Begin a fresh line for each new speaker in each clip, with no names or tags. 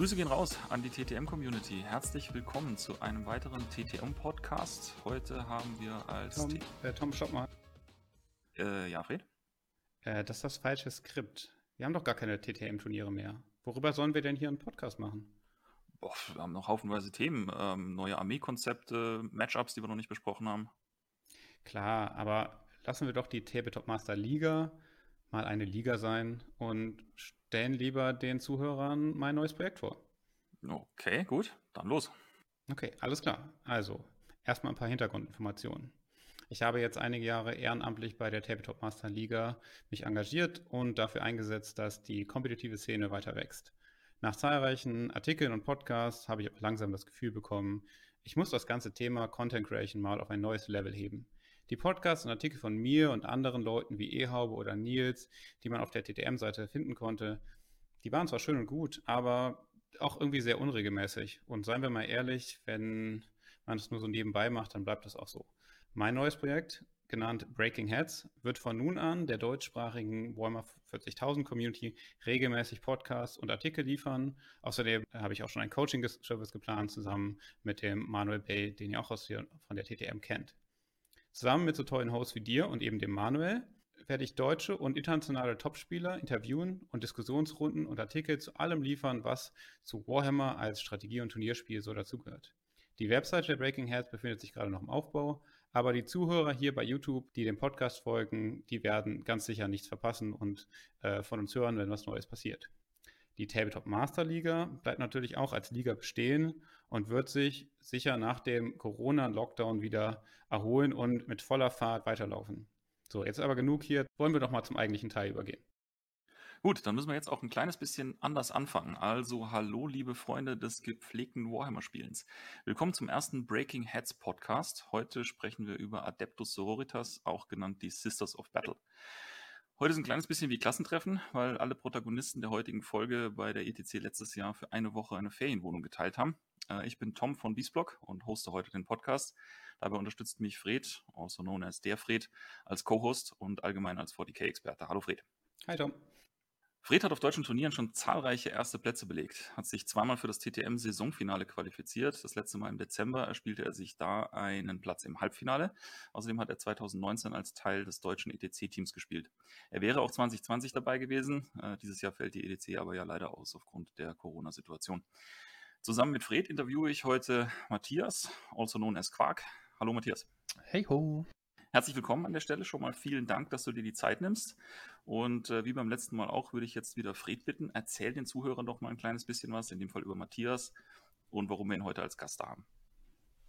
Grüße gehen raus an die TTM-Community. Herzlich willkommen zu einem weiteren TTM-Podcast. Heute haben wir als...
Tom, äh, Tom stopp mal.
Äh, ja, Fred?
Äh, das ist das falsche Skript. Wir haben doch gar keine TTM-Turniere mehr. Worüber sollen wir denn hier einen Podcast machen?
Boah, wir haben noch haufenweise Themen. Ähm, neue Armeekonzepte, Matchups, die wir noch nicht besprochen haben.
Klar, aber lassen wir doch die Tabletop Master Liga mal eine Liga sein und stellen lieber den Zuhörern mein neues Projekt vor.
Okay, gut, dann los.
Okay, alles klar. Also, erstmal ein paar Hintergrundinformationen. Ich habe jetzt einige Jahre ehrenamtlich bei der Tabletop Master Liga mich engagiert und dafür eingesetzt, dass die kompetitive Szene weiter wächst. Nach zahlreichen Artikeln und Podcasts habe ich aber langsam das Gefühl bekommen, ich muss das ganze Thema Content Creation mal auf ein neues Level heben. Die Podcasts und Artikel von mir und anderen Leuten wie Ehaube oder Nils, die man auf der TTM-Seite finden konnte, die waren zwar schön und gut, aber auch irgendwie sehr unregelmäßig. Und seien wir mal ehrlich, wenn man es nur so nebenbei macht, dann bleibt das auch so. Mein neues Projekt, genannt Breaking Heads, wird von nun an der deutschsprachigen Warhammer 40.000 Community regelmäßig Podcasts und Artikel liefern. Außerdem habe ich auch schon ein Coaching-Service geplant, zusammen mit dem Manuel Bay, den ihr auch aus hier von der TTM kennt. Zusammen mit so tollen Hosts wie dir und eben dem Manuel werde ich deutsche und internationale Topspieler interviewen und Diskussionsrunden und Artikel zu allem liefern, was zu Warhammer als Strategie- und Turnierspiel so dazugehört. Die Website der Breaking Heads befindet sich gerade noch im Aufbau, aber die Zuhörer hier bei YouTube, die dem Podcast folgen, die werden ganz sicher nichts verpassen und äh, von uns hören, wenn was Neues passiert. Die Tabletop Master Liga bleibt natürlich auch als Liga bestehen und wird sich sicher nach dem Corona-Lockdown wieder erholen und mit voller Fahrt weiterlaufen. So, jetzt aber genug hier. Wollen wir doch mal zum eigentlichen Teil übergehen.
Gut, dann müssen wir jetzt auch ein kleines bisschen anders anfangen. Also, hallo, liebe Freunde des gepflegten Warhammer-Spielens. Willkommen zum ersten Breaking Heads Podcast. Heute sprechen wir über Adeptus Sororitas, auch genannt die Sisters of Battle. Heute ist ein kleines bisschen wie Klassentreffen, weil alle Protagonisten der heutigen Folge bei der ETC letztes Jahr für eine Woche eine Ferienwohnung geteilt haben. Äh, ich bin Tom von Biesblock und hoste heute den Podcast. Dabei unterstützt mich Fred, also known as der Fred, als Co-Host und allgemein als 40k-Experte. Hallo Fred.
Hi Tom.
Fred hat auf deutschen Turnieren schon zahlreiche erste Plätze belegt, hat sich zweimal für das TTM-Saisonfinale qualifiziert. Das letzte Mal im Dezember erspielte er sich da einen Platz im Halbfinale. Außerdem hat er 2019 als Teil des deutschen ETC-Teams gespielt. Er wäre auch 2020 dabei gewesen. Äh, dieses Jahr fällt die ETC aber ja leider aus aufgrund der Corona-Situation. Zusammen mit Fred interviewe ich heute Matthias, also known as Quark. Hallo Matthias.
Hey ho.
Herzlich willkommen an der Stelle. Schon mal vielen Dank, dass du dir die Zeit nimmst. Und äh, wie beim letzten Mal auch, würde ich jetzt wieder Fred bitten, erzähl den Zuhörern doch mal ein kleines bisschen was, in dem Fall über Matthias und warum wir ihn heute als Gast haben.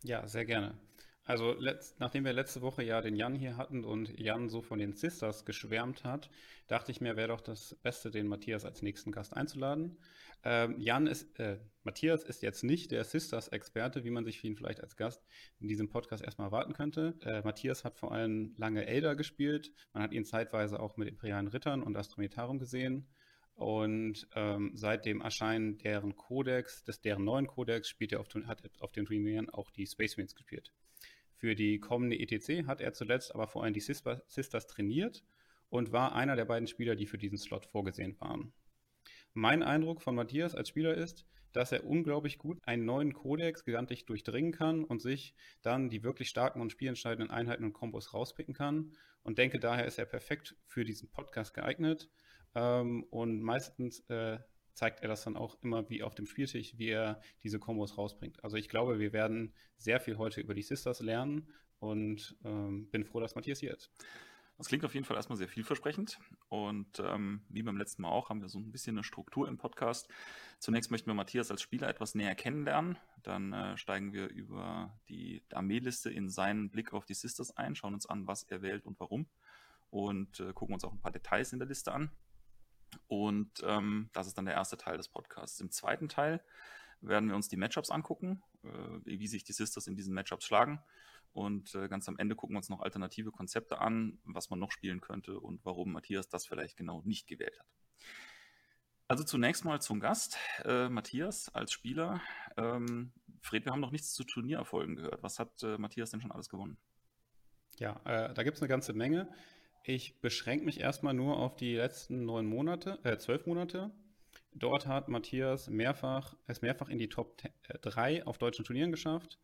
Ja, sehr gerne. Also letzt, nachdem wir letzte Woche ja den Jan hier hatten und Jan so von den Sisters geschwärmt hat, dachte ich mir, wäre doch das Beste, den Matthias als nächsten Gast einzuladen. Ähm, Jan ist, äh, Matthias ist jetzt nicht der Sisters-Experte, wie man sich für ihn vielleicht als Gast in diesem Podcast erstmal erwarten könnte. Äh, Matthias hat vor allem lange Elder gespielt. Man hat ihn zeitweise auch mit Imperialen Rittern und Astrometarum gesehen. Und ähm, seit dem Erscheinen deren Codex, des deren neuen Codex, spielt er auf, hat auf den Turnieren auch die Space Marines gespielt. Für die kommende ETC hat er zuletzt aber vor allem die Sisters trainiert und war einer der beiden Spieler, die für diesen Slot vorgesehen waren. Mein Eindruck von Matthias als Spieler ist, dass er unglaublich gut einen neuen Kodex gigantisch durchdringen kann und sich dann die wirklich starken und spielentscheidenden Einheiten und Kombos rauspicken kann. Und denke, daher ist er perfekt für diesen Podcast geeignet. Ähm, und meistens äh, zeigt er das dann auch immer wie auf dem Spieltisch, wie er diese Kombos rausbringt. Also ich glaube, wir werden sehr viel heute über die Sisters lernen und ähm, bin froh, dass Matthias hier ist.
Das klingt auf jeden Fall erstmal sehr vielversprechend. Und ähm, wie beim letzten Mal auch, haben wir so ein bisschen eine Struktur im Podcast. Zunächst möchten wir Matthias als Spieler etwas näher kennenlernen. Dann äh, steigen wir über die Armeeliste in seinen Blick auf die Sisters ein, schauen uns an, was er wählt und warum. Und äh, gucken uns auch ein paar Details in der Liste an. Und ähm, das ist dann der erste Teil des Podcasts. Im zweiten Teil werden wir uns die Matchups angucken, äh, wie sich die Sisters in diesen Matchups schlagen. Und äh, ganz am Ende gucken wir uns noch alternative Konzepte an, was man noch spielen könnte und warum Matthias das vielleicht genau nicht gewählt hat. Also zunächst mal zum Gast. Äh, Matthias als Spieler. Ähm, Fred, wir haben noch nichts zu Turniererfolgen gehört. Was hat äh, Matthias denn schon alles gewonnen?
Ja, äh, da gibt es eine ganze Menge. Ich beschränke mich erstmal nur auf die letzten neun Monate, äh, zwölf Monate. Dort hat Matthias mehrfach, es mehrfach in die Top 3 äh, auf deutschen Turnieren geschafft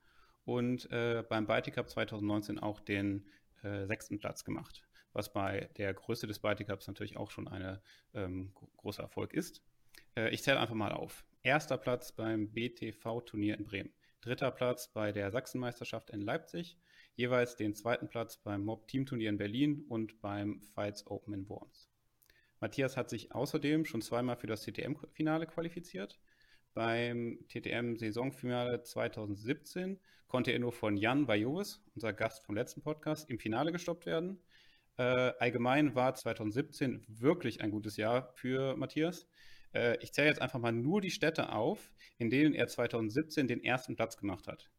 und äh, beim Baltic Cup 2019 auch den äh, sechsten Platz gemacht, was bei der Größe des Baltic Cups natürlich auch schon ein ähm, großer Erfolg ist. Äh, ich zähle einfach mal auf. Erster Platz beim BTV-Turnier in Bremen. Dritter Platz bei der Sachsenmeisterschaft in Leipzig. Jeweils den zweiten Platz beim Mob-Team-Turnier in Berlin und beim Fights Open in Worms. Matthias hat sich außerdem schon zweimal für das TTM-Finale qualifiziert. Beim TTM-Saisonfinale 2017 konnte er nur von Jan Vajovis, unser Gast vom letzten Podcast, im Finale gestoppt werden. Äh, allgemein war 2017 wirklich ein gutes Jahr für Matthias. Äh, ich zähle jetzt einfach mal nur die Städte auf, in denen er 2017 den ersten Platz gemacht hat.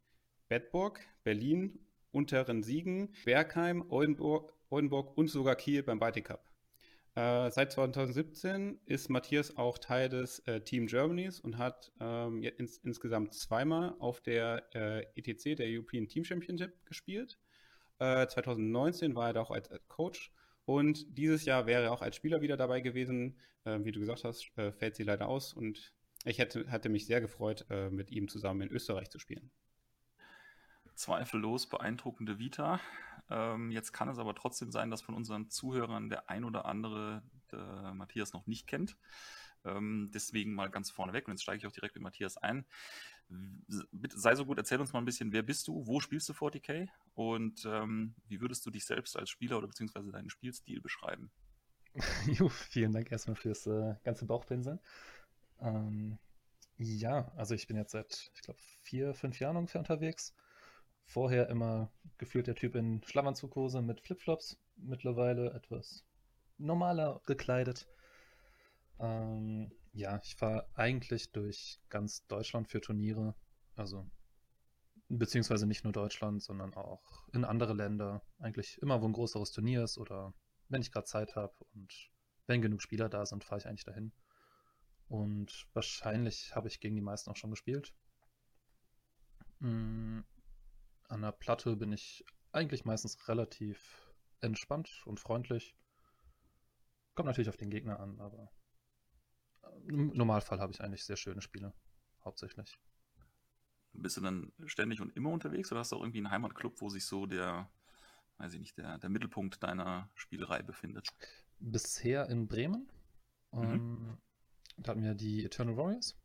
Bedburg, Berlin, Unteren Siegen, Bergheim, Oldenburg, Oldenburg und sogar Kiel beim Baltic Cup. Äh, seit 2017 ist Matthias auch Teil des äh, Team Germanys und hat ähm, ins, insgesamt zweimal auf der äh, ETC, der European Team Championship, gespielt. 2019 äh, war er da auch als, als, Coach und dieses Jahr wäre er auch als Spieler wieder dabei gewesen. Äh, wie du gesagt hast, äh, fällt sie leider aus und ich hätte, hatte mich sehr gefreut, mit ihm zusammen in Österreich zu spielen.
Zweifellos beeindruckende Vita. Ähm, jetzt kann es aber trotzdem sein, dass von unseren Zuhörern der ein oder andere Matthias noch nicht kennt. Ähm, deswegen mal ganz vorneweg und jetzt steige ich auch direkt mit Matthias ein. Bitte sei so gut, erzähl uns mal ein bisschen, wer bist du, wo spielst du 40k und ähm, wie würdest du dich selbst als Spieler oder beziehungsweise deinen Spielstil beschreiben?
vielen Dank erstmal fürs äh, ganze Bauchpinseln. Ähm, ja, also ich bin jetzt seit, ich glaube, vier, fünf Jahren ungefähr unterwegs vorher immer gefühlt der Typ in Schlafanzughose mit Flipflops, mittlerweile etwas normaler gekleidet. Ähm, ja, ich fahre eigentlich durch ganz Deutschland für Turniere, also beziehungsweise nicht nur Deutschland, sondern auch in andere Länder. Eigentlich immer, wo ein größeres Turnier ist oder wenn ich gerade Zeit habe und wenn genug Spieler da sind, fahre ich eigentlich dahin. Und wahrscheinlich habe ich gegen die meisten auch schon gespielt. Mm, an der Platte bin ich eigentlich meistens relativ entspannt und freundlich. Kommt natürlich auf den Gegner an, aber im Normalfall habe ich eigentlich sehr schöne Spiele, hauptsächlich.
Bist du dann ständig und immer unterwegs oder hast du auch irgendwie einen Heimatclub, wo sich so der, weiß ich nicht, der, der Mittelpunkt deiner Spielerei befindet?
Bisher in Bremen. Mhm. Ähm, da hatten wir die Eternal Warriors,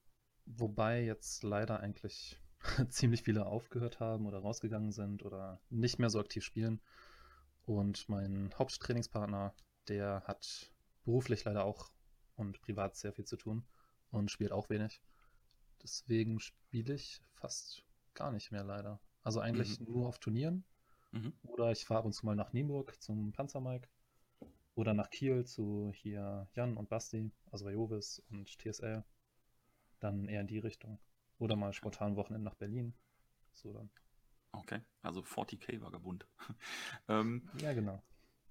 wobei jetzt leider eigentlich ziemlich viele aufgehört haben oder rausgegangen sind oder nicht mehr so aktiv spielen. Und mein Haupttrainingspartner, der hat beruflich leider auch und privat sehr viel zu tun und spielt auch wenig. Deswegen spiele ich fast gar nicht mehr leider. Also eigentlich mhm. nur auf Turnieren. Mhm. Oder ich fahre ab und zu mal nach Nienburg zum Panzermike. Oder nach Kiel zu hier Jan und Basti, also Jovis und TSL. Dann eher in die Richtung. Oder mal spontan Wochenende nach Berlin. So dann.
Okay, also 40k Vagabund. ähm,
ja, genau.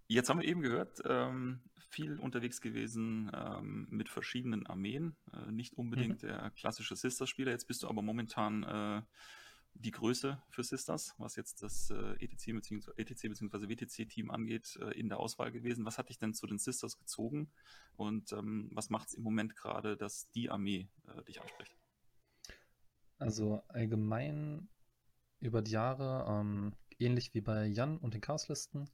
Jetzt haben wir eben gehört, ähm, viel unterwegs gewesen ähm, mit verschiedenen Armeen, äh, nicht unbedingt mhm. der klassische Sisters-Spieler. Jetzt bist du aber momentan äh, die Größe für Sisters, was jetzt das äh, ETC bzw. WTC-Team angeht, äh, in der Auswahl gewesen. Was hat dich denn zu den Sisters gezogen und ähm, was macht es im Moment gerade, dass die Armee äh, dich anspricht?
Also allgemein über die Jahre, ähm, ähnlich wie bei Jan und den Chaoslisten,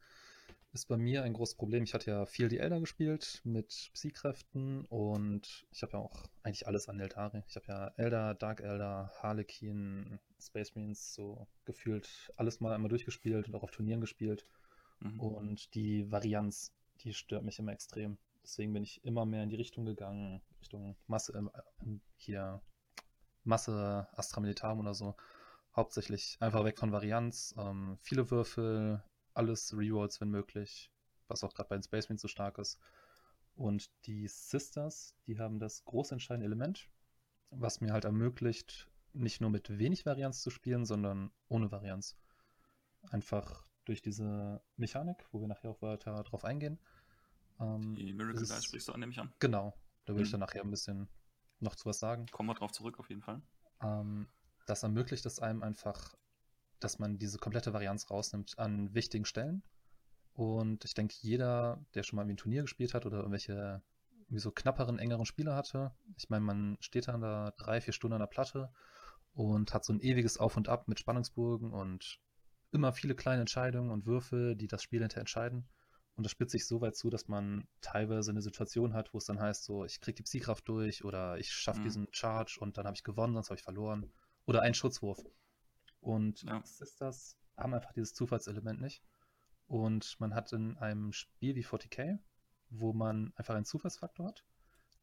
ist bei mir ein großes Problem. Ich hatte ja viel die Elder gespielt mit Psy-Kräften und ich habe ja auch eigentlich alles an Eldari. Ich habe ja Elder, Dark Elder, Harlequin, Space Marines, so gefühlt alles mal einmal durchgespielt und auch auf Turnieren gespielt. Mhm. Und die Varianz, die stört mich immer extrem. Deswegen bin ich immer mehr in die Richtung gegangen, Richtung Masse, äh, hier Masse Astra Militarum oder so. Hauptsächlich einfach weg von Varianz, ähm, viele Würfel, alles Rerolls, wenn möglich, was auch gerade bei den Space Marines so stark ist. Und die Sisters, die haben das groß entscheidende Element, was mir halt ermöglicht, nicht nur mit wenig Varianz zu spielen, sondern ohne Varianz. Einfach durch diese Mechanik, wo wir nachher auch weiter drauf eingehen.
Ähm, die Miracle Dice sprichst du an, nehme ich an.
Genau, da würde mhm. ich dann nachher ein bisschen noch zu was sagen.
Kommen wir drauf zurück, auf jeden Fall.
Ähm, das ermöglicht es einem einfach, dass man diese komplette Varianz rausnimmt an wichtigen Stellen. Und ich denke, jeder, der schon mal ein Turnier gespielt hat oder irgendwelche wie so knapperen, engeren Spieler hatte. Ich meine, man steht dann da drei, vier Stunden an der Platte und hat so ein ewiges Auf und Ab mit Spannungsburgen und immer viele kleine Entscheidungen und Würfe, die das Spiel hinterher entscheiden. Und das spitzt sich so weit zu, dass man teilweise eine Situation hat, wo es dann heißt, so, ich kriege die Psykraft durch oder ich schaffe mhm. diesen Charge und dann habe ich gewonnen, sonst habe ich verloren. Oder einen Schutzwurf. Und ja. Sisters haben einfach dieses Zufallselement nicht. Und man hat in einem Spiel wie 40k, wo man einfach einen Zufallsfaktor hat,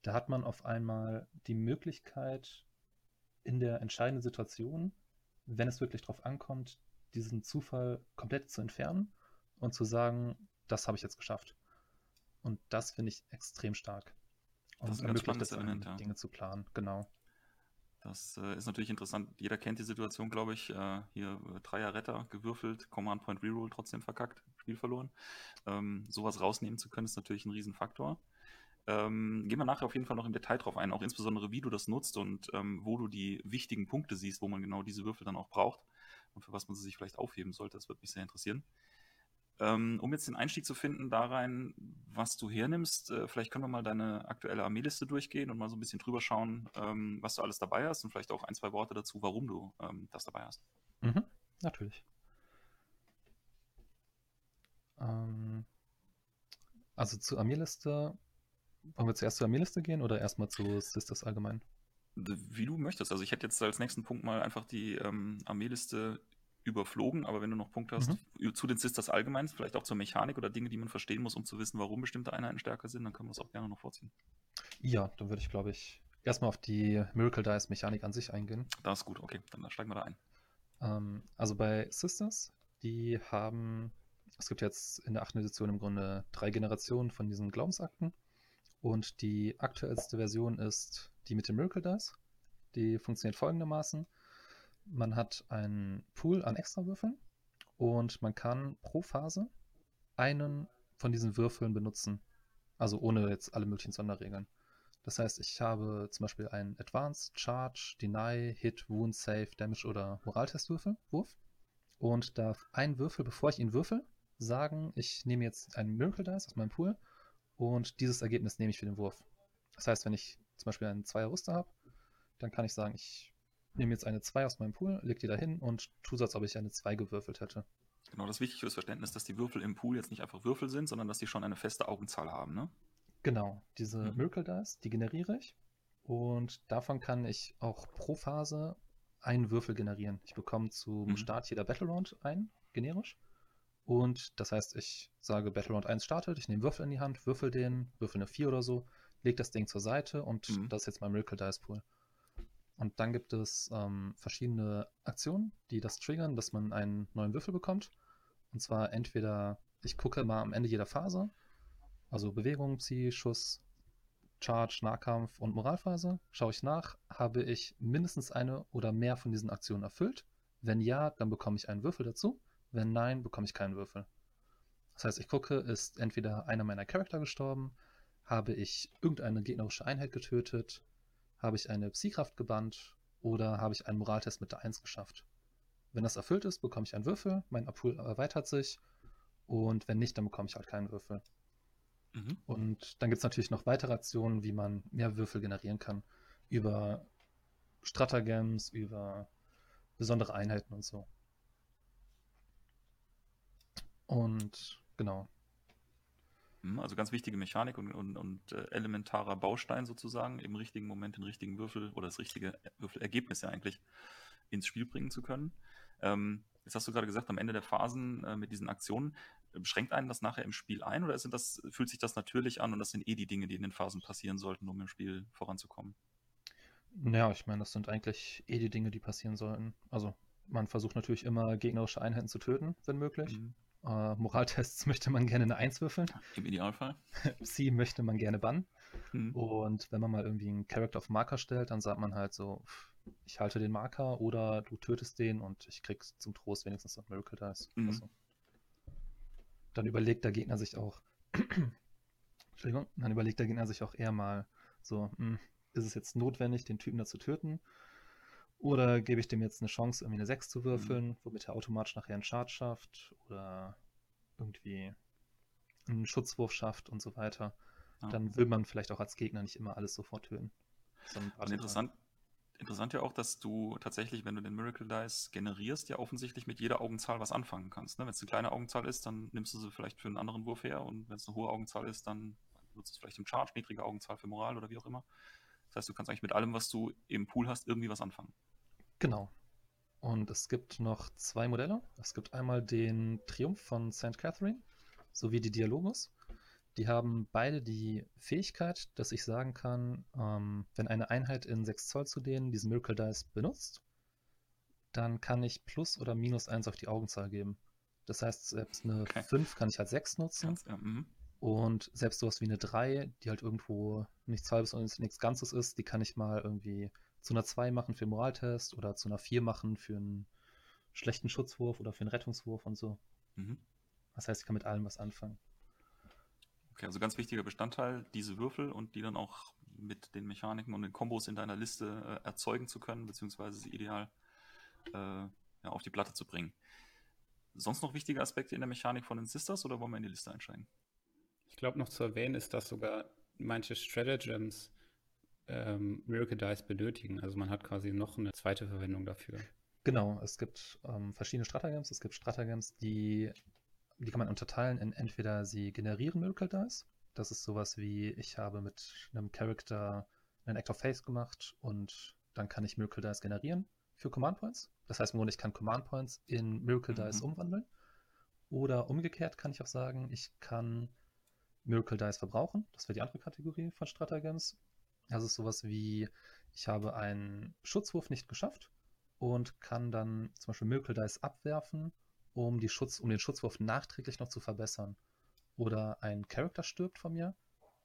da hat man auf einmal die Möglichkeit, in der entscheidenden Situation, wenn es wirklich drauf ankommt, diesen Zufall komplett zu entfernen und zu sagen, das habe ich jetzt geschafft. Und das finde ich extrem stark.
Und das ist ein spannendes Element,
ja. Dinge zu planen, genau.
Das äh, ist natürlich interessant. Jeder kennt die Situation, glaube ich. Äh, hier äh, Dreier Retter gewürfelt, Command Point Reroll trotzdem verkackt, Spiel verloren. Ähm, sowas rausnehmen zu können, ist natürlich ein Riesenfaktor. Ähm, gehen wir nachher auf jeden Fall noch im Detail drauf ein, auch insbesondere wie du das nutzt und ähm, wo du die wichtigen Punkte siehst, wo man genau diese Würfel dann auch braucht und für was man sie sich vielleicht aufheben sollte. Das würde mich sehr interessieren. Ähm, um jetzt den Einstieg zu finden da rein, was du hernimmst, äh, vielleicht können wir mal deine aktuelle Armeeliste durchgehen und mal so ein bisschen drüber schauen, ähm, was du alles dabei hast und vielleicht auch ein, zwei Worte dazu, warum du ähm, das dabei hast.
Mhm, natürlich. Ähm, also zur Armeeliste, wollen wir zuerst zur Armeeliste gehen oder erstmal zu Sisters allgemein?
Wie du möchtest. Also ich hätte jetzt als nächsten Punkt mal einfach die ähm, Armeeliste überflogen, aber wenn du noch Punkte hast mhm. zu den Sisters allgemein, vielleicht auch zur Mechanik oder Dinge, die man verstehen muss, um zu wissen, warum bestimmte Einheiten stärker sind, dann können wir es auch gerne noch vorziehen.
Ja, dann würde ich, glaube ich, erstmal auf die Miracle Dice Mechanik an sich eingehen.
Das ist gut, okay, dann steigen wir da ein.
Ähm, also bei Sisters, die haben, es gibt jetzt in der achten Edition im Grunde drei Generationen von diesen Glaubensakten und die aktuellste Version ist die mit den Miracle Dice. Die funktioniert folgendermaßen man hat einen Pool an Extrawürfeln und man kann pro Phase einen von diesen Würfeln benutzen. Also ohne jetzt alle möglichen Sonderregeln. Das heißt, ich habe zum Beispiel einen Advanced, Charge, Deny, Hit, Wound, Save, Damage oder Moraltestwürfel, Wurf. Und darf ein Würfel, bevor ich ihn würfel, sagen, ich nehme jetzt einen Miracle Dice aus meinem Pool und dieses Ergebnis nehme ich für den Wurf. Das heißt, wenn ich zum Beispiel einen Zweier Rüster habe, dann kann ich sagen, ich nehme jetzt eine 2 aus meinem Pool, leg die da hin und tue so, als ob ich eine 2 gewürfelt hätte.
Genau, das Wichtige fürs Verständnis, dass die Würfel im Pool jetzt nicht einfach Würfel sind, sondern dass die schon eine feste Augenzahl haben, ne?
Genau, diese mhm. Miracle Dice, die generiere ich. Und davon kann ich auch pro Phase einen Würfel generieren. Ich bekomme zum mhm. Start jeder Battle Round ein, generisch. Und das heißt, ich sage, Battle Round 1 startet, ich nehme Würfel in die Hand, würfel den, würfel eine 4 oder so, lege das Ding zur Seite und mhm. das ist jetzt mein Miracle Dice Pool. Und dann gibt es ähm, verschiedene Aktionen, die das triggern, dass man einen neuen Würfel bekommt. Und zwar entweder, ich gucke mal am Ende jeder Phase, also Bewegung, Psi, Schuss, Charge, Nahkampf und Moralphase, schaue ich nach, habe ich mindestens eine oder mehr von diesen Aktionen erfüllt. Wenn ja, dann bekomme ich einen Würfel dazu. Wenn nein, bekomme ich keinen Würfel. Das heißt, ich gucke, ist entweder einer meiner Charakter gestorben, habe ich irgendeine gegnerische Einheit getötet, habe ich eine Psykraft gebannt oder habe ich einen Moraltest mit der 1 geschafft? Wenn das erfüllt ist, bekomme ich einen Würfel, mein Pool erweitert sich und wenn nicht, dann bekomme ich halt keinen Würfel. Mhm. Und dann gibt es natürlich noch weitere Aktionen, wie man mehr Würfel generieren kann. Über Stratagems, über besondere Einheiten und so. Und genau,
also ganz wichtige Mechanik und, und, und äh, elementarer Baustein sozusagen, im richtigen Moment den richtigen Würfel oder das richtige Würfelergebnis ja eigentlich ins Spiel bringen zu können. Ähm, jetzt hast du gerade gesagt, am Ende der Phasen äh, mit diesen Aktionen, beschränkt einen das nachher im Spiel ein oder sind das, fühlt sich das natürlich an und das sind eh die Dinge, die in den Phasen passieren sollten, um im Spiel voranzukommen?
Ja, ich meine, das sind eigentlich eh die Dinge, die passieren sollten. Also man versucht natürlich immer gegnerische Einheiten zu töten, wenn möglich. Mhm. Äh, Moraltests möchte man gerne eine 1 würfeln.
Im Idealfall.
Psi möchte man gerne bannen. Mhm. Und wenn man mal irgendwie einen Character auf Marker stellt, dann sagt man halt so, ich halte den Marker oder du tötest den und ich krieg zum Trost wenigstens noch Miracle Dice. Mhm. Also. Dann überlegt der Gegner sich auch, Entschuldigung, dann überlegt der Gegner sich auch eher mal so, mh, hm, ist es jetzt notwendig, den Typen da zu töten? Oder gebe ich dem jetzt eine Chance, irgendwie eine 6 zu würfeln, mhm. womit er automatisch nachher einen Chart schafft oder irgendwie einen Schutzwurf schafft und so weiter. ja. dann will man vielleicht auch als Gegner nicht immer alles sofort töten.
interessant, interessant ja auch, dass du tatsächlich, wenn du den Miracle Dice generierst, ja offensichtlich mit jeder Augenzahl was anfangen kannst. Ne? Wenn es eine kleine Augenzahl ist, dann nimmst du sie vielleicht für einen anderen Wurf her und wenn es eine hohe Augenzahl ist, dann nutzt du es vielleicht im Charge, niedrige Augenzahl für Moral oder wie auch immer. Das heißt, du kannst eigentlich mit allem, was du im Pool hast, irgendwie was anfangen.
Genau. Und es gibt noch zwei Modelle. Es gibt einmal den Triumph von St. Catherine sowie die Dialogus. Die haben beide die Fähigkeit, dass ich sagen kann, ähm, wenn eine Einheit in 6 Zoll zu denen diesen Miracle Dice benutzt, dann kann ich plus oder minus 1 auf die Augenzahl geben. Das heißt, selbst eine okay. 5 kann ich halt 6 nutzen. Ganz, ja, mhm. Und selbst sowas wie eine 3, die halt irgendwo nichts halbes und nichts Ganzes ist, die kann ich mal irgendwie zu einer 2 machen für einen Moraltest oder zu einer 4 machen für einen schlechten Schutzwurf oder für einen Rettungswurf und so. Mhm. Das heißt, ich kann mit allem was anfangen.
Okay, also ganz wichtiger Bestandteil, diese Würfel und die dann auch mit den Mechaniken und den Kombos in deiner Liste äh, erzeugen zu können, beziehungsweise sie ideal äh, ja, auf die Platte zu bringen. Sonst noch wichtige Aspekte in der Mechanik von den Sisters oder wollen wir in die Liste einsteigen?
Ich glaube noch zu erwähnen ist, dass sogar manche Stratagems ähm, Miracle Dice benötigen. Also man hat quasi noch eine zweite Verwendung dafür.
Genau, es gibt ähm, verschiedene Stratagems. Es gibt Stratagems, die die kann man unterteilen in entweder sie generieren Miracle Dice. Das ist sowas wie, ich habe mit einem Character einen Act of Faith gemacht und dann kann ich Miracle Dice generieren für Command Points. Das heißt Grunde, ich kann Command Points in Miracle mhm. Dice umwandeln. Oder umgekehrt kann ich auch sagen, ich kann Miracle Dice verbrauchen. Das wäre die andere Kategorie von Stratagems. Das ist sowas wie, ich habe einen Schutzwurf nicht geschafft und kann dann zum Beispiel Miracle Dice abwerfen um, die Schutz, um den Schutzwurf nachträglich noch zu verbessern. Oder ein Charakter stirbt von mir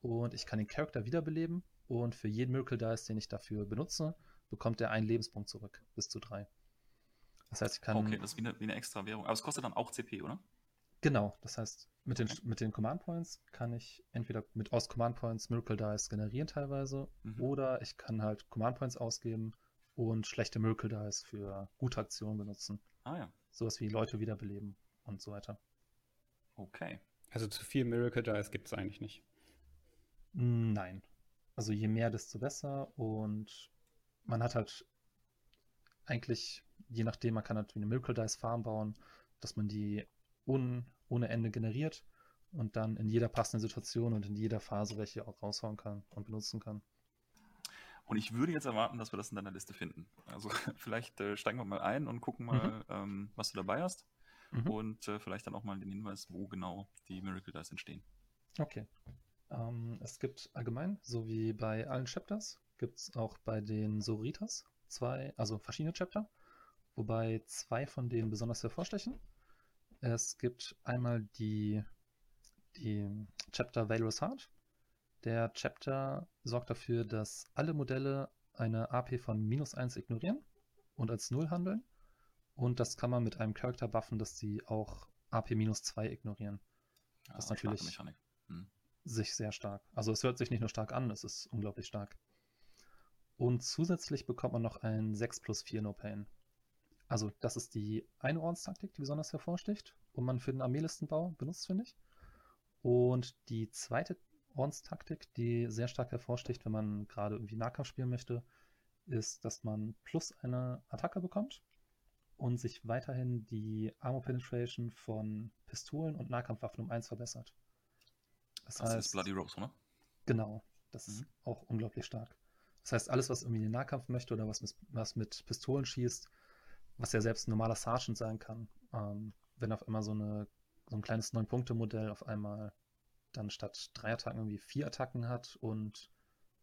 und ich kann den Charakter wiederbeleben und für jeden Miracle Dice, den ich dafür benutze, bekommt er einen Lebenspunkt zurück, bis zu drei.
Das heißt, ich kann. Okay, das ist wie eine, wie eine extra Währung. Aber es kostet dann auch CP, oder?
Genau, das heißt, mit den, mit den Command Points kann ich entweder mit aus Command Points Miracle Dice generieren teilweise mhm. oder ich kann halt Command Points ausgeben und schlechte Miracle Dice für gute Aktionen benutzen.
Ah ja.
Sowas wie Leute wiederbeleben und so weiter.
Okay.
Also zu viel Miracle Dice gibt es eigentlich nicht.
Nein. Also je mehr, desto besser. Und man hat halt eigentlich, je nachdem, man kann halt eine Miracle Dice Farm bauen, dass man die un, ohne Ende generiert und dann in jeder passenden Situation und in jeder Phase welche auch raushauen kann und benutzen kann.
Und ich würde jetzt erwarten, dass wir das in deiner Liste finden. Also vielleicht äh, steigen wir mal ein und gucken mal, mhm. ähm, was du dabei hast. Mhm. Und äh, vielleicht dann auch mal den Hinweis, wo genau die Miracle Dice entstehen.
Okay. Ähm, es gibt allgemein, so wie bei allen Chapters, gibt es auch bei den Soritas zwei, also verschiedene Chapter, wobei zwei von denen besonders hervorstechen. Es gibt einmal die, die Chapter Valorous Heart, der Chapter sorgt dafür, dass alle Modelle eine AP von minus 1 ignorieren und als 0 handeln. Und das kann man mit einem Charakter buffen, dass sie auch AP minus 2 ignorieren. Ja, das ist natürlich hm. sich sehr stark. Also es hört sich nicht nur stark an, es ist unglaublich stark. Und zusätzlich bekommt man noch ein 6 plus 4 No Pain. Also das ist die eine Ordenstaktik, die besonders hervorsticht und man für den Armeelistenbau benutzt, finde ich. Und die zweite Ordenstaktik, die sehr stark hervorsticht, wenn man gerade irgendwie Nahkampf spielen möchte, ist, dass man plus eine Attacke bekommt und sich weiterhin die Armor Penetration von Pistolen und Nahkampfwaffen um 1 verbessert.
Das, das heißt, ist Bloody Rose, oder?
Genau, das mhm. ist auch unglaublich stark. Das heißt, alles, was irgendwie in den Nahkampf möchte oder was mit, was mit Pistolen schießt, was ja selbst ein normaler Sergeant sein kann, ähm, wenn auf einmal so, eine, so ein kleines 9-Punkte-Modell auf einmal dann statt drei Attacken irgendwie vier Attacken hat und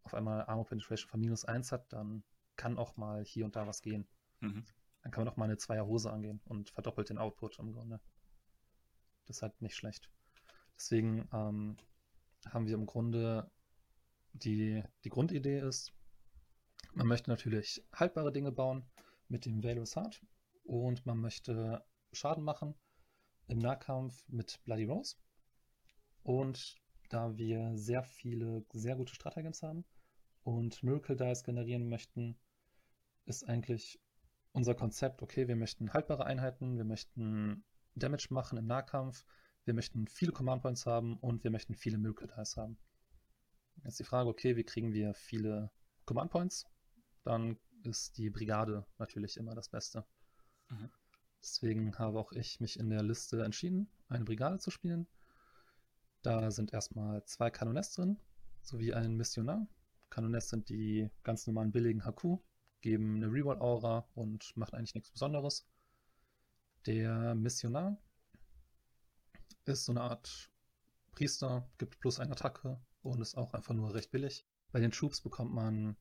auf einmal Armor Penetration von minus eins hat, dann kann auch mal hier und da was gehen. Mhm. Dann kann man auch mal eine Zweierhose angehen und verdoppelt den Output im Grunde. Das ist halt nicht schlecht. Deswegen ähm, haben wir im Grunde die, die Grundidee ist, man möchte natürlich haltbare Dinge bauen mit dem Heart und man möchte Schaden machen im Nahkampf mit Bloody Rose. Und da wir sehr viele, sehr gute Stratagems haben und Miracle Dice generieren möchten, ist eigentlich unser Konzept, okay, wir möchten haltbare Einheiten, wir möchten Damage machen im Nahkampf, wir möchten viele Command Points haben und wir möchten viele Miracle Dice haben. Jetzt die Frage, okay, wie kriegen wir viele Command Points? Dann ist die Brigade natürlich immer das Beste. Mhm. Deswegen habe auch ich mich in der Liste entschieden, eine Brigade zu spielen. Da sind erstmal zwei Kanoness drin, sowie ein Missionar. Kanoness sind die ganz normalen billigen HQ, geben eine Reroll-Aura und machen eigentlich nichts Besonderes. Der Missionar ist so eine Art Priester, gibt plus eine Attacke und ist auch einfach nur recht billig. Bei den Troops bekommt man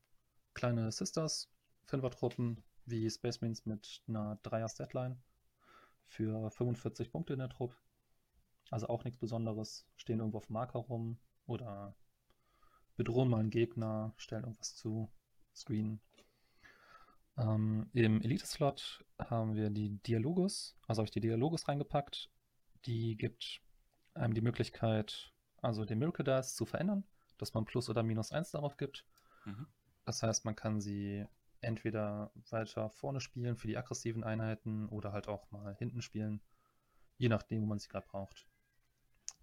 kleine Sisters, Fünfer-Truppen wie Space Marines mit einer Dreier-Statline für 45 Punkte in der Truppe. Also auch nichts Besonderes. Stehen irgendwo auf dem Marker rum oder bedrohen mal einen Gegner, stellen irgendwas zu, Screen. Ähm, Im Elite-Slot haben wir die Dialogus, also habe ich die Dialogus reingepackt. Die gibt einem die Möglichkeit, also den Miracle Dice zu verändern, dass man plus oder minus 1 darauf gibt. Mhm. Das heißt, man kann sie entweder weiter vorne spielen für die aggressiven Einheiten oder halt auch mal hinten spielen, je nachdem, wo man sie gerade braucht.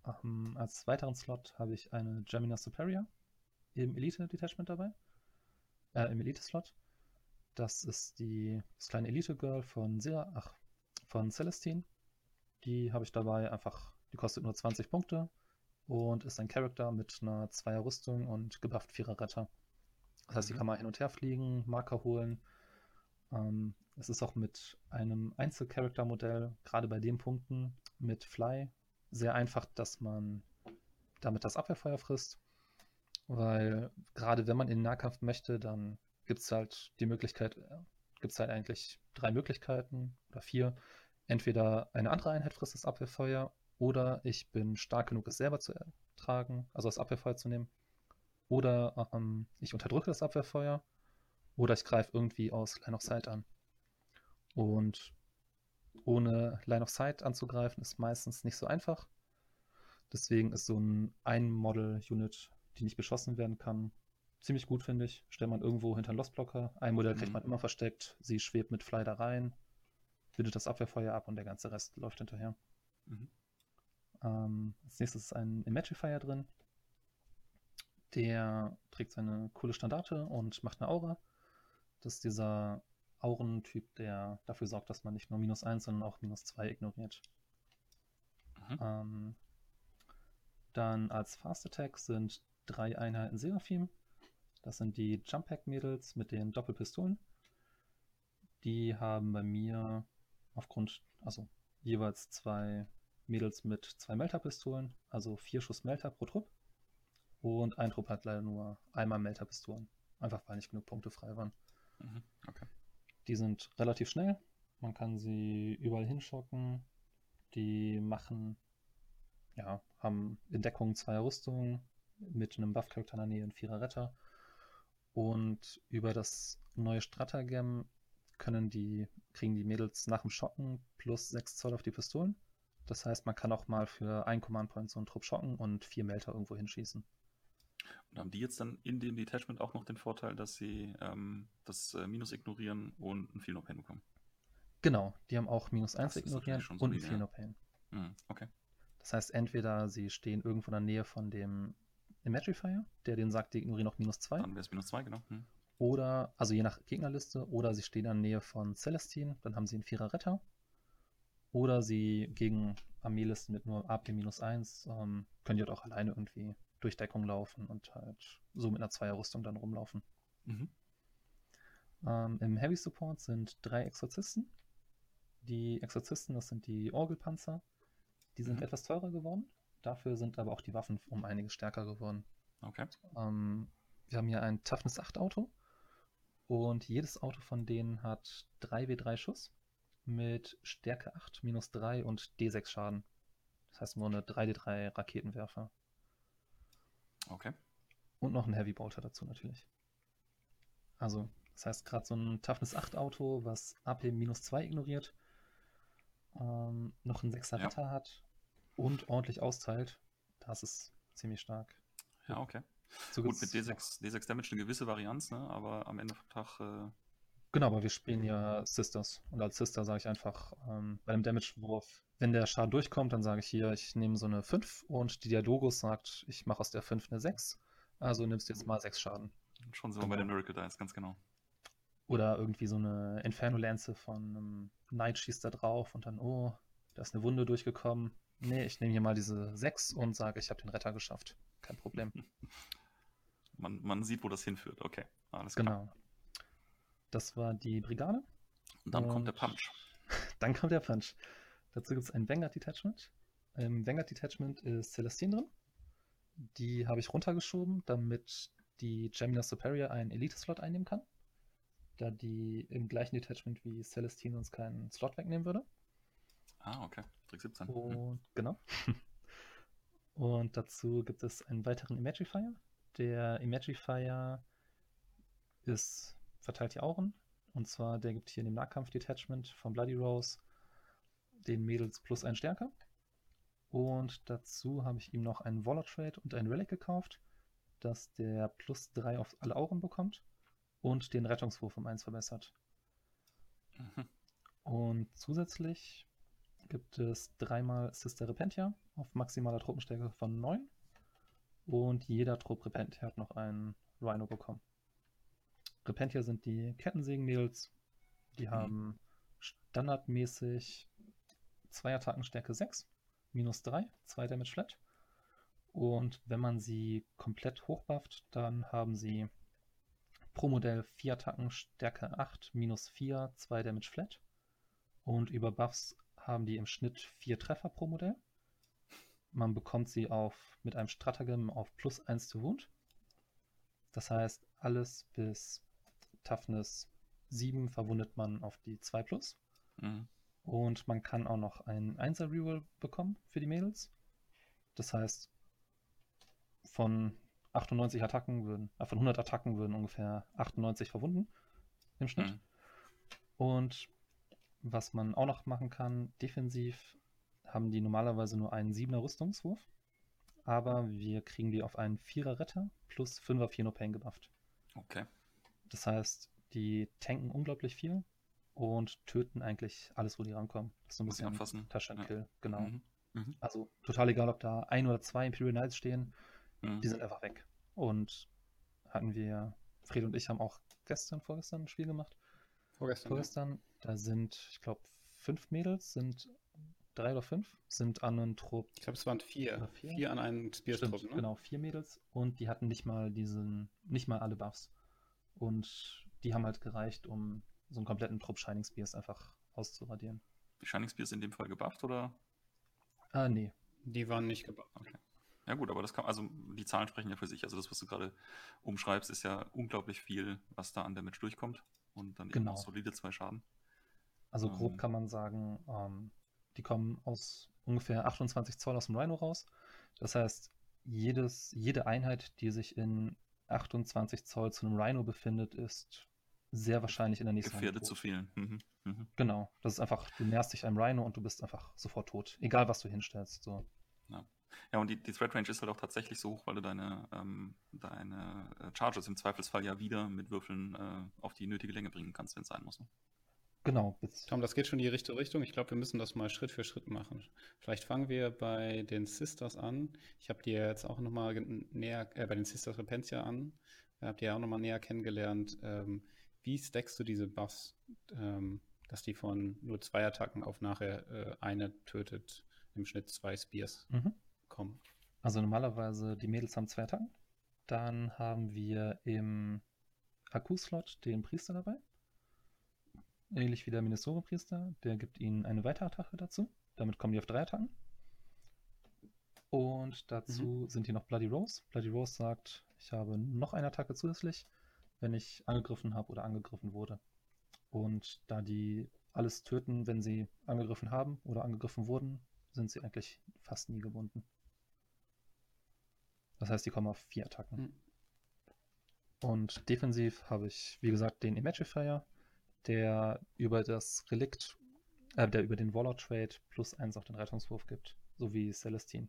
Ähm, als weiteren Slot habe ich eine Gemina Superior im Elite Detachment dabei, äh, im Elite Slot. Das ist die, das kleine Elite Girl von Sera, ach, von Celestine. Die habe ich dabei einfach, die kostet nur 20 Punkte und ist ein Charakter mit einer Zweier Rüstung und gebufft Vierer Retter. Das heißt, die mhm. kann man hin und her fliegen, Marker holen. Ähm, es ist auch mit einem Einzelcharaktermodell, gerade bei den Punkten, mit Fly sehr einfach, dass man damit das Abwehrfeuer frisst. Weil gerade wenn man in den Nahkampf möchte, dann gibt es halt die Möglichkeit, äh, gibt es halt eigentlich drei Möglichkeiten oder vier. Entweder eine andere Einheit frisst das Abwehrfeuer oder ich bin stark genug, es selber zu ertragen, also das Abwehrfeuer zu nehmen. Oder ähm, ich unterdrücke das Abwehrfeuer oder ich greife irgendwie aus Line of Sight an. Und ohne Line of Sight anzugreifen ist meistens nicht so einfach. Deswegen ist so ein Ein-Model-Unit, die nicht beschossen werden kann, ziemlich gut, finde ich. Stellt man irgendwo hinter einen Lostblocker. Ein Modell kriegt mhm. man immer versteckt. Sie schwebt mit Fly da rein, bindet das Abwehrfeuer ab und der ganze Rest läuft hinterher. Mhm. Ähm, als nächstes ist ein Imagifier drin. Der trägt seine coole Standarte und macht eine Aura. Das ist dieser Aurentyp, der dafür sorgt, dass man nicht nur minus 1, sondern auch minus 2 ignoriert. Mhm. Ähm, dann als Fast Attack sind drei Einheiten Seraphim. Das sind die Jump Pack Mädels mit den Doppelpistolen. Die haben bei mir aufgrund, also jeweils zwei Mädels mit zwei Melter-Pistolen, also vier Schuss Melter pro Trupp. Und ein Trupp hat leider nur einmal Melter-Pistolen. Einfach weil nicht genug Punkte frei waren. Mhm, okay. Die sind relativ schnell. Man kann sie überall hinschocken. Die machen, ja, haben in Deckung zwei Rüstungen mit einem Buff-Charakter in der Nähe und vierer Retter. Und über das neue Stratagem können die, kriegen die Mädels nach dem Schocken plus 6 Zoll auf die Pistolen. Das heißt, man kann auch mal für ein Command Point so einen Trupp schocken und vier Melter irgendwo hinschießen.
Und haben die jetzt dann in dem Detachment auch noch den Vorteil, dass sie ähm, das äh, Minus ignorieren und ein Feel No Pain bekommen?
Genau, die haben auch Minus 1 ignorieren so und ein Feel No Pain.
Mhm, okay.
Das heißt, entweder sie stehen irgendwo in der Nähe von dem Imagifier, der denen sagt, die ignorieren noch Minus 2.
Dann wäre es Minus 2, genau. Hm.
Oder, also je nach Gegnerliste, oder sie stehen in der Nähe von Celestine, dann haben sie einen Vierer Retter. Oder sie gegen Armeelisten mit nur AP minus 1 ähm, können die halt auch alleine irgendwie durch Deckung laufen und halt so mit einer Zweierrüstung dann rumlaufen. Mhm. Ähm, Im Heavy Support sind drei Exorzisten. Die Exorzisten, das sind die Orgelpanzer. Die sind mhm. etwas teurer geworden. Dafür sind aber auch die Waffen um einiges stärker geworden.
Okay.
Ähm, wir haben hier ein Toughness 8 Auto. Und jedes Auto von denen hat 3W3 Schuss mit Stärke 8, minus 3 und D6 Schaden. Das heißt nur eine 3D3 Raketenwerfer.
Okay.
Und noch ein Heavy Bolter dazu natürlich. Also, das heißt gerade so ein Toughness 8 Auto, was AP minus 2 ignoriert, ähm, noch einen 6er ja. Retter hat und ordentlich austeilt, das ist ziemlich stark.
Ja, okay. So Gut, mit D6, D6 Damage eine gewisse Varianz, ne? aber am Ende vom Tag. Äh...
Genau, aber wir spielen ja Sisters. Und als Sister sage ich einfach, ähm, bei einem Damage-Wurf wenn der Schaden durchkommt, dann sage ich hier, ich nehme so eine 5 und die Dialogos sagt, ich mache aus der 5 eine 6. Also nimmst du jetzt mal 6 Schaden.
Schon sind wir bei den Miracle Dice, ganz genau.
Oder irgendwie so eine Inferno-Lanze von einem Knight schießt da drauf und dann, oh, da ist eine Wunde durchgekommen. Nee, ich nehme hier mal diese 6 und sage, ich habe den Retter geschafft. Kein Problem.
Man, man sieht, wo das hinführt. Okay, alles klar.
Genau. Das war die Brigade.
Und dann kommt
Und-
der Punch.
Dann kommt der Punch. Dazu gibt es ein Vanguard Detachment. Im Vanguard Detachment ist Celestine drin. Die habe ich runtergeschoben, damit die Gemina Superior einen Elite-Slot einnehmen kann. Da die im gleichen Detachment wie Celestine uns keinen Slot wegnehmen würde.
Ah, okay. Trick 17. Hm.
Und genau. Und dazu gibt es einen weiteren Imagifier. Der Imagifier ist verteilt die Auren. Und zwar, der gibt hier in dem Nahkampf-Detachment von Bloody Rose den Mädels plus ein Stärke. Und dazu habe ich ihm noch einen Waller Trade und ein Relic gekauft, dass der plus 3 auf alle Auren bekommt und den Rettungswurf um 1 verbessert.
Mhm.
Und zusätzlich gibt es dreimal Sister Repentia auf maximaler Truppenstärke von 9. Und jeder Trupp Repentia hat noch einen Rhino bekommen. Repentia sind die Kettensägen-Mädels. Die haben standardmäßig zwei Attackenstärke 6, minus 3, 2 Damage Flat. Und wenn man sie komplett hochbufft, dann haben sie pro Modell 4 Attacken Stärke 8, minus 4, 2 Damage Flat. Und über Buffs haben die im Schnitt 4 Treffer pro Modell. Man bekommt sie auf, mit einem Stratagem auf plus 1 zu Wound. Das heißt, alles bis Toughness 7 verwundet man auf die 2 plus.
Mhm.
Und man kann auch noch einen 1er Reroll bekommen für die Mädels. Das heißt, von 98 Attacken würden, äh, von 100 Attacken würden ungefähr 98 verwunden im Schnitt.
Mhm.
Und was man auch noch machen kann, defensiv haben die normalerweise nur einen 7er Rüstungswurf. Aber wir kriegen die auf einen 4er Retter plus 5er Fear No Pain gebufft.
Okay.
Das heißt, die tanken unglaublich viel und töten eigentlich alles, wo die rankommen. Das ist so ein
Muss
bisschen
anfassen.
Touch and
Ja.
Kill, genau.
Mhm. Mhm.
Also total egal, ob da ein oder zwei Imperial Knights stehen,
Mhm.
die sind einfach weg. Und hatten wir, Fred und ich haben auch gestern, vorgestern ein Spiel gemacht.
Vorgestern.
Vorgestern, da sind, ich glaube, fünf Mädels, sind drei oder fünf, sind an einen Trupp.
Ich glaube, es waren vier.
Vier?
Vier an einen Spears-Trupp, ne?
genau, vier Mädels und die hatten nicht mal diesen, nicht mal alle Buffs. Und die haben halt gereicht, um so einen kompletten Trupp Shining Spears einfach auszuradieren.
Die Shining Spears in dem Fall gebufft oder?
Ah, nee.
Die waren nicht gebaut.
Okay. Ja gut, aber das kann, also die Zahlen sprechen ja für sich. Also das, was du gerade umschreibst, ist ja unglaublich viel, was da an Damage durchkommt. Und dann eben
Genau.
auch solide zwei Schaden.
Also grob
Ähm.
kann man sagen, ähm, die kommen aus ungefähr 28 Zoll aus dem Rhino raus. Das heißt, jedes, jede Einheit, die sich in 28 Zoll zu einem Rhino befindet, ist sehr wahrscheinlich in der nächsten tot.
zu vielen. Mhm. Mhm.
Genau, das ist einfach, du näherst dich einem Rhino und du bist einfach sofort tot. Egal, was du hinstellst. So.
Ja, und die, die Threat Range ist halt auch tatsächlich so hoch, weil du deine, ähm, deine äh, Charges im Zweifelsfall ja wieder mit Würfeln äh, auf die nötige Länge bringen kannst, wenn es sein muss. Ne?
Genau,
Tom, das geht schon in die richtige Richtung. Ich glaube, wir müssen das mal Schritt für Schritt machen. Vielleicht fangen wir bei den Sisters an. Ich habe die ja jetzt auch nochmal näher, äh, bei den Sisters Repentia an. Da habt ihr ja auch nochmal näher kennengelernt. Ähm, wie stackst du diese Buffs, ähm, dass die von nur zwei Attacken auf nachher äh, eine tötet, im Schnitt zwei Spears
mhm.
kommen?
Also normalerweise, die Mädels haben zwei Attacken. Dann haben wir im Akku-Slot den Priester dabei. Ähnlich wie der Minnesota-Priester. Der gibt ihnen eine weitere Attacke dazu. Damit kommen die auf drei Attacken. Und dazu sind hier noch Bloody Rose. Bloody Rose sagt, ich habe noch eine Attacke zusätzlich, wenn ich angegriffen habe oder angegriffen wurde. Und da die alles töten, wenn sie angegriffen haben oder angegriffen wurden, sind sie eigentlich fast nie gebunden. Das heißt, die kommen auf vier Attacken.
Mhm.
Und defensiv habe ich, wie gesagt, den Imagifier, der über das Relikt, äh, der über den Warlord Trade plus eins auf den Rettungswurf gibt, sowie Celestine.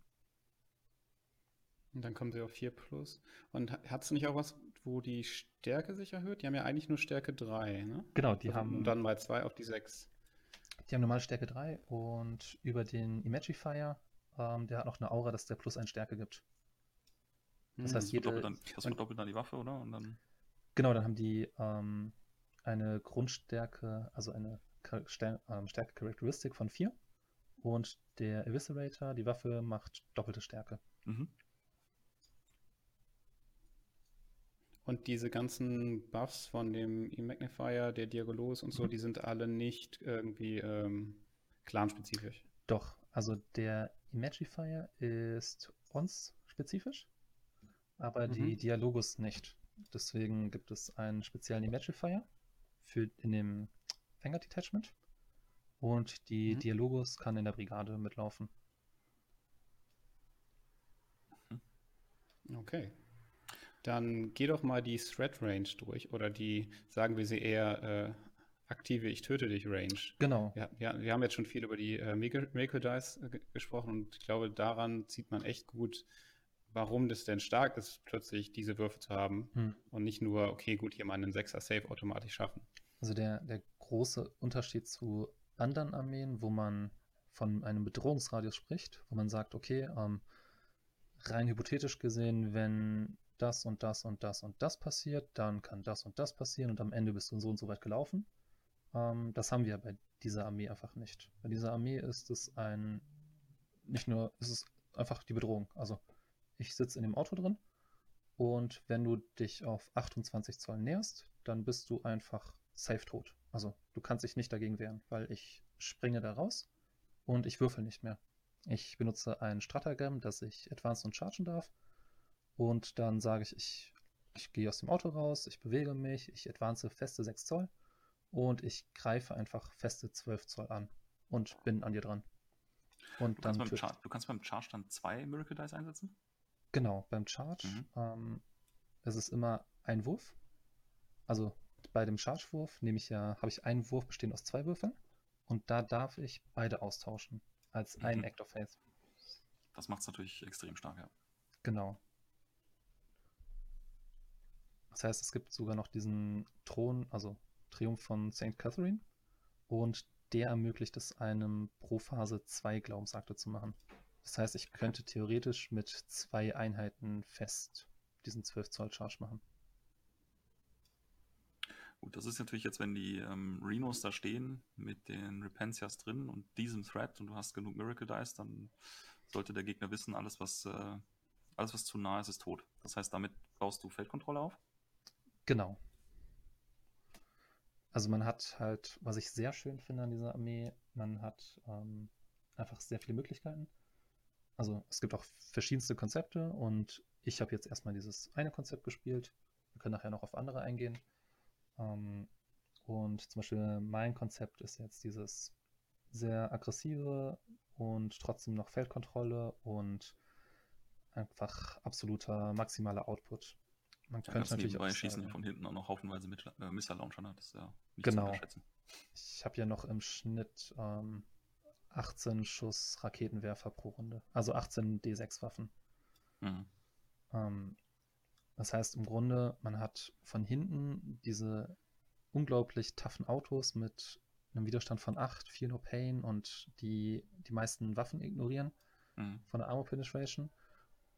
Und dann kommen sie auf 4 plus. Und hat es nicht auch was, wo die Stärke sich erhöht? Die haben ja eigentlich nur Stärke 3, ne?
Genau, die
Also,
haben
Und dann mal 2 auf die 6.
Die haben normale Stärke 3 und über den Imagifier, ähm, der hat noch eine Aura, dass der plus 1 Stärke gibt. Das
Mhm.
heißt, jede,
Verdoppelt dann, das verdoppelt dann die Waffe, oder? Und dann,
genau, dann haben die ähm, eine Grundstärke, also eine ähm, Stärke-Charakteristik von 4. Und der Eviscerator, die Waffe, macht doppelte Stärke.
mhm.
Und diese ganzen Buffs von dem E-Magnifier, der Diagolos und so,
Mhm.
die sind alle nicht irgendwie ähm, clanspezifisch.
Doch, also der Imagifier ist uns spezifisch, aber die
Mhm.
Dialogos nicht. Deswegen gibt es einen speziellen Imagifier für in dem Vanguard Detachment und die
Mhm.
Dialogos kann in der Brigade mitlaufen.
Okay. Dann geh doch mal die Threat Range durch oder die, sagen wir sie eher, äh, aktive Ich töte dich Range.
Genau,
Ja, ja, wir haben jetzt schon viel über die äh, Miracle Dice äh, ge- gesprochen und ich glaube, daran sieht man echt gut, warum das denn stark ist, plötzlich diese Würfe zu haben
Hm.
und nicht nur, okay, gut, hier mal einen 6er Safe automatisch schaffen.
Also der, der große Unterschied zu anderen Armeen, wo man von einem Bedrohungsradius spricht, wo man sagt, okay, ähm, rein hypothetisch gesehen, wenn das und das und das und das passiert, dann kann das und das passieren und am Ende bist du so und so weit gelaufen. Ähm, das haben wir bei dieser Armee einfach nicht. Bei dieser Armee ist es ein, nicht nur, es ist einfach die Bedrohung. Also ich sitze in dem Auto drin und wenn du dich auf 28 Zoll näherst, dann bist du einfach safe tot. Also du kannst dich nicht dagegen wehren, weil ich springe da raus und ich würfel nicht mehr. Ich benutze ein Stratagem, dass ich advancen und chargen darf. Und dann sage ich, ich, ich gehe aus dem Auto raus, ich bewege mich, ich advance feste 6 Zoll und ich greife einfach feste 12 Zoll an und bin an dir dran. Und
Du,
dann
kannst beim Char du kannst beim Charge dann zwei Miracle Dice einsetzen?
Genau, beim Charge
Mhm.
ähm, ist es immer ein Wurf. Also bei dem Charge-Wurf nehme ich ja, habe ich einen Wurf bestehend aus zwei Würfeln und da darf ich beide austauschen als einen
Mhm.
Act of Faith.
Das macht es natürlich extrem stark, ja.
Genau. Das heißt, es gibt sogar noch diesen Thron, also Triumph von St. Catherine und der ermöglicht es einem pro Phase zwei Glaubensakte zu machen. Das heißt, ich könnte theoretisch mit zwei Einheiten fest diesen 12 Zoll Charge machen.
Gut, das ist natürlich jetzt, wenn die ähm, Renos da stehen mit den Repentias drin und diesem Threat und du hast genug Miracle Dice, dann sollte der Gegner wissen, alles was, äh, alles, was zu nah ist, ist tot. Das heißt, damit baust du Feldkontrolle auf.
Genau. Also man hat halt, was ich sehr schön finde an dieser Armee, man hat ähm, einfach sehr viele Möglichkeiten. Also es gibt auch verschiedenste Konzepte und ich habe jetzt erstmal dieses eine Konzept gespielt. Wir können nachher noch auf andere eingehen. Ähm, und zum Beispiel mein Konzept ist jetzt dieses sehr aggressive und trotzdem noch Feldkontrolle und einfach absoluter maximaler Output. Man
Ja,
könnte natürlich auch
schießen
sagen,
von hinten auch noch haufenweise mit äh, Missile Launcher, ne? das ist ja nicht
Genau.
zu unterschätzen.
Ich habe ja noch im Schnitt ähm, 18 Schuss Raketenwerfer pro Runde. Also 18 D6-Waffen.
Mhm.
Ähm, das heißt im Grunde, man hat von hinten diese unglaublich toughen Autos mit einem Widerstand von 8, 4 No Pain und die die meisten Waffen ignorieren
Mhm.
von der Armor Penetration.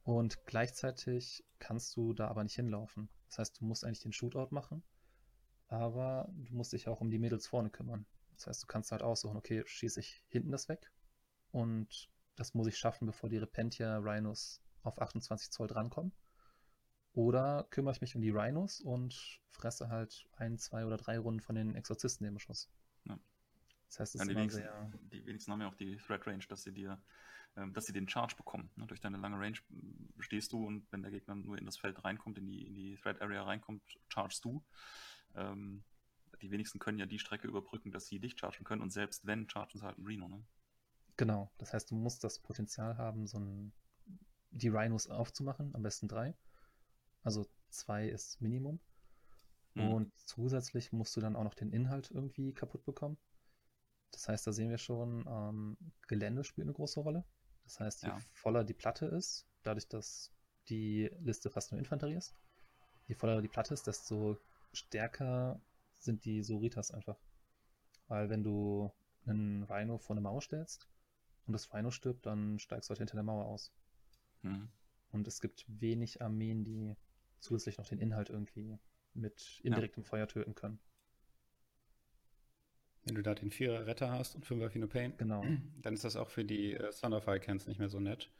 Und gleichzeitig kannst du da aber nicht hinlaufen. Das heißt, du musst eigentlich den Shootout machen, aber du musst dich auch um die Mädels vorne kümmern. Das heißt, du kannst halt aussuchen, okay, schieße ich hinten das weg und das muss ich schaffen, bevor die Repentia Rhinos auf 28 Zoll drankommen. Oder kümmere ich mich um die Rhinos und fresse halt ein, zwei oder drei Runden von den Exorzisten im Beschuss.
Ja.
Das heißt, es
Ja,
ist
die, wenigsten,
sehr.
die wenigsten haben ja auch die Threat Range, dass sie dir, ähm, dass sie den Charge bekommen. Ne? Durch deine lange Range stehst du und wenn der Gegner nur in das Feld reinkommt, in die, in die Threat Area reinkommt, chargest du. Ähm, die wenigsten können ja die Strecke überbrücken, dass sie dich chargen können und selbst wenn, chargen sie halt einen Reno. Ne?
Genau, das heißt, du musst das Potenzial haben, so ein, die Rhinos aufzumachen, am besten drei. Also zwei ist Minimum.
Mhm.
Und zusätzlich musst du dann auch noch den Inhalt irgendwie kaputt bekommen. Das heißt, da sehen wir schon, ähm, Gelände spielt eine große Rolle. Das heißt, je
Ja.
voller die Platte ist, dadurch, dass die Liste fast nur Infanterie ist, je voller die Platte ist, desto stärker sind die Soritas einfach. Weil wenn du einen Rhino vor eine Mauer stellst und das Rhino stirbt, dann steigst du halt hinter der Mauer aus.
Mhm.
Und es gibt wenig Armeen, die zusätzlich noch den Inhalt irgendwie mit indirektem ja. Feuer töten können.
Wenn du da den Vierer Retter hast und Fünfer Fino Pain,
genau.
dann ist das auch für die äh, Thunderfire Cans nicht mehr so nett.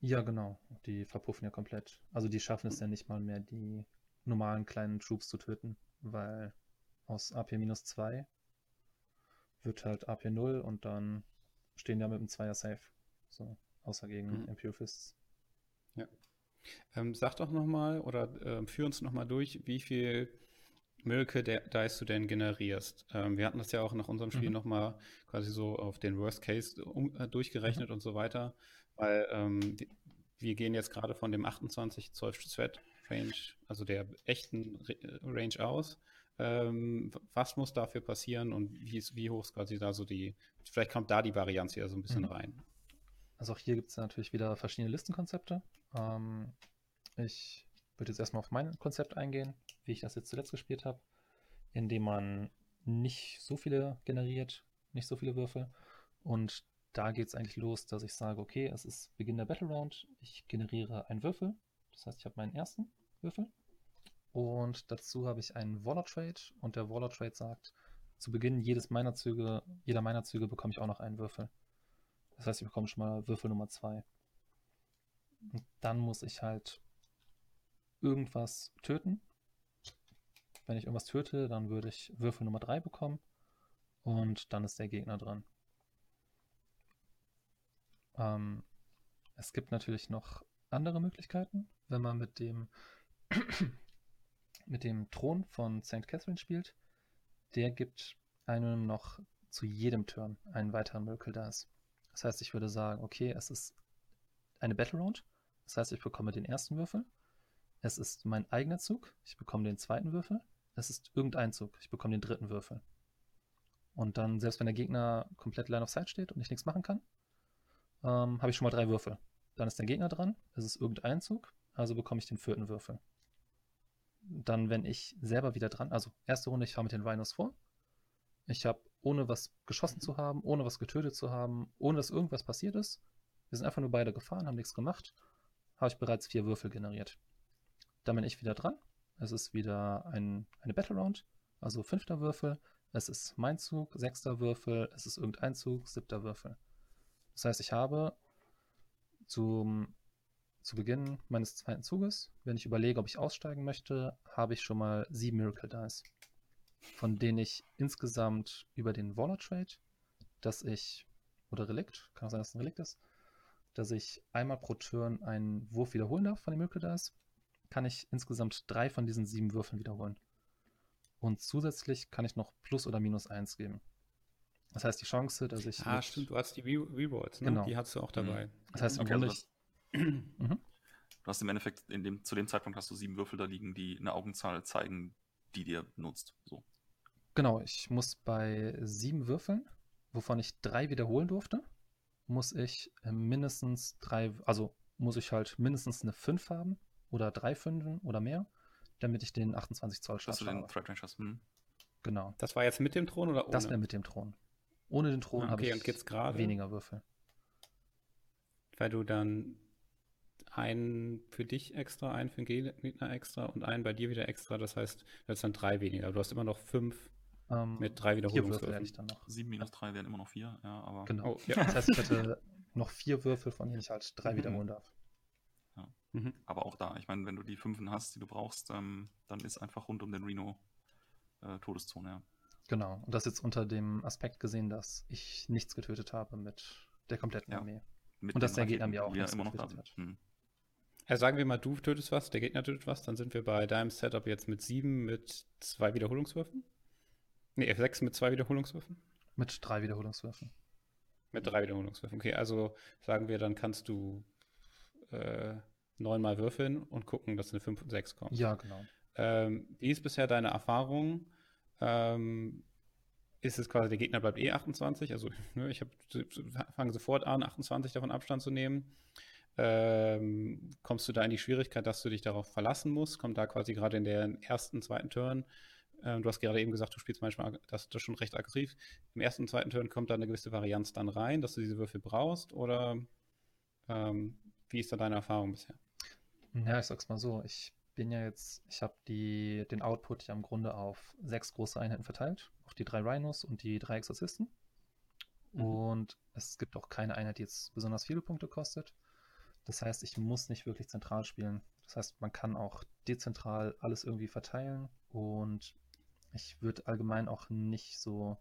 Ja, genau. Die verpuffen ja komplett. Also die schaffen es ja nicht mal mehr, die normalen kleinen Troops zu töten, weil aus AP-2 wird halt AP0 und dann stehen ja mit dem Zweier safe. So, außer gegen mhm. Imperial Fists.
Ja. Ähm, sag doch nochmal oder äh, führ uns nochmal durch, wie viel Miracle Dice du denn generierst. Ähm, wir hatten das ja auch nach unserem Spiel mhm. nochmal quasi so auf den Worst Case um, äh, durchgerechnet mhm. und so weiter, weil ähm, die, wir gehen jetzt gerade von dem 28 Zoll Thread Range, also der echten Re Range aus. Ähm, was muss dafür passieren und wie, ist, wie hoch ist quasi da so die, vielleicht kommt da die Varianz wieder so ein bisschen mhm. rein.
Also auch hier gibt es natürlich wieder verschiedene Listenkonzepte. Ähm, ich würde jetzt erstmal auf mein Konzept eingehen, wie ich das jetzt zuletzt gespielt habe, indem man nicht so viele generiert, nicht so viele Würfel. Und da geht es eigentlich los, dass ich sage, okay, es ist Beginn der Battle Round, ich generiere einen Würfel. Das heißt, ich habe meinen ersten Würfel. Und dazu habe ich einen Waller Trade und der Waller Trade sagt, zu Beginn jedes meiner Züge, jeder meiner Züge bekomme ich auch noch einen Würfel. Das heißt, ich bekomme schon mal Würfel Nummer 2. Und dann muss ich halt irgendwas töten. Wenn ich irgendwas töte, dann würde ich Würfel Nummer 3 bekommen. Und dann ist der Gegner dran. Ähm, es gibt natürlich noch andere Möglichkeiten, wenn man mit dem mit dem Thron von St. Catherine spielt. Der gibt einem noch zu jedem Turn einen weiteren Miracle Dice. Das heißt, ich würde sagen, okay, es ist eine Battle Round. Das heißt, ich bekomme den ersten Würfel. Es ist mein eigener Zug. Ich bekomme den zweiten Würfel. Es ist irgendein Zug. Ich bekomme den dritten Würfel. Und dann, selbst wenn der Gegner komplett Line of Sight steht und ich nichts machen kann, ähm, habe ich schon mal drei Würfel. Dann ist der Gegner dran. Es ist irgendein Zug. Also bekomme ich den vierten Würfel. Dann, wenn ich selber wieder dran, also erste Runde, ich fahre mit den Rhinos vor. Ich habe, ohne was geschossen zu haben, ohne was getötet zu haben, ohne dass irgendwas passiert ist, wir sind einfach nur beide gefahren, haben nichts gemacht, habe ich bereits vier Würfel generiert. Dann bin ich wieder dran. Es ist wieder ein, eine Battle Round, also fünfter Würfel. Es ist mein Zug, sechster Würfel, es ist irgendein Zug, siebter Würfel. Das heißt, ich habe zum, zu Beginn meines zweiten Zuges, wenn ich überlege, ob ich aussteigen möchte, habe ich schon mal sieben Miracle Dice von denen ich insgesamt über den Waller Trade, dass ich, oder Relikt, kann auch sein, dass es ein Relikt ist, dass ich einmal pro Turn einen Wurf wiederholen darf von dem Miracle Dice, kann ich insgesamt drei von diesen sieben Würfeln wiederholen. Und zusätzlich kann ich noch plus oder minus eins geben. Das heißt, die Chance, dass ich.
Ah, stimmt, du hast die Rewalls, ne?
Genau.
Die hast du auch dabei.
Mhm. Das heißt, okay, also
ich, mhm. du hast im Endeffekt, in dem, zu dem Zeitpunkt hast du sieben Würfel da liegen, die eine Augenzahl zeigen, die dir nutzt. So.
Genau, ich muss bei sieben Würfeln, wovon ich drei wiederholen durfte, muss ich äh, mindestens drei, also muss ich halt mindestens eine 5 haben oder drei Fünfen oder mehr, damit ich den 28 Zoll schaffe.
Dass du den Threat Range hast. Hm.
Genau.
Das war jetzt mit dem Thron oder ohne?
Das wäre mit dem Thron. Ohne den Thron ah, okay, habe ich weniger Würfel.
Weil du dann einen für dich extra, einen für den Gegner extra und einen bei dir wieder extra. Das heißt, das ist dann drei weniger. Du hast immer noch fünf ähm, mit drei Wiederholungswürfeln.
dann noch.
Sieben minus drei wären immer noch vier, ja, aber.
Genau. Oh, ja. Das heißt, ich hätte noch vier Würfel, von denen ich halt drei mhm. wiederholen darf.
Ja. Mhm. Aber auch da, ich meine, wenn du die fünfen hast, die du brauchst, ähm, dann ist einfach rund um den Reno äh, Todeszone, ja.
Genau. Und das jetzt unter dem Aspekt gesehen, dass ich nichts getötet habe mit der kompletten ja. Armee. Mit und dass der Gegner mir auch nichts
immer noch getötet hat. Hm.
Also sagen wir mal, du tötest was, der Gegner tötet was, dann sind wir bei deinem Setup jetzt mit sieben mit zwei Wiederholungswürfen. Nee, F6 mit zwei Wiederholungswürfen?
Mit drei Wiederholungswürfen.
Mit drei Wiederholungswürfen. Okay, also sagen wir, dann kannst du äh, neunmal würfeln und gucken, dass eine 5 und 6 kommt.
Ja, genau.
Ähm, wie ist bisher deine Erfahrung? Ähm, ist es quasi, der Gegner bleibt eh 28, also ne, ich fange sofort an, 28 davon Abstand zu nehmen ähm, kommst du da in die Schwierigkeit, dass du dich darauf verlassen musst? Kommt da quasi gerade in der ersten, zweiten Turn, ähm, du hast gerade eben gesagt, du spielst manchmal das, das schon recht aggressiv. Im ersten und zweiten Turn kommt da eine gewisse Varianz dann rein, dass du diese Würfel brauchst? Oder ähm, wie ist da deine Erfahrung bisher?
Ja, ich sag's mal so, ich bin ja jetzt, ich habe den Output ja im Grunde auf sechs große Einheiten verteilt, auf die drei Rhinos und die drei Exorzisten. Mhm. Und es gibt auch keine Einheit, die jetzt besonders viele Punkte kostet. Das heißt, ich muss nicht wirklich zentral spielen. Das heißt, man kann auch dezentral alles irgendwie verteilen und ich würde allgemein auch nicht so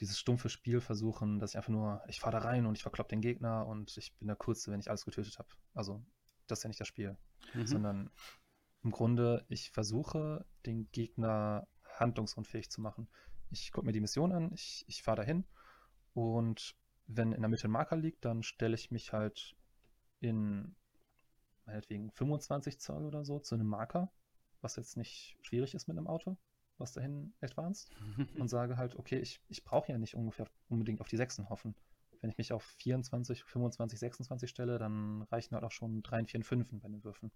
dieses stumpfe Spiel versuchen, dass ich einfach nur, ich fahre da rein und ich verklopp den Gegner und ich bin der Kurze, wenn ich alles getötet habe. Also, das ist ja nicht das Spiel. Mhm. Sondern im Grunde, ich versuche, den Gegner handlungsunfähig zu machen. Ich gucke mir die Mission an, ich, ich fahre dahin und wenn in der Mitte ein Marker liegt, dann stelle ich mich halt in meinetwegen 25 Zoll oder so zu einem Marker, was jetzt nicht schwierig ist mit einem Auto, was dahin advanced, und sage halt, okay, ich, ich brauche ja nicht ungefähr unbedingt auf die Sechsen hoffen. Wenn ich mich auf 24, 25, 26 stelle, dann reichen halt auch schon 3, 4, 5 bei den Würfen.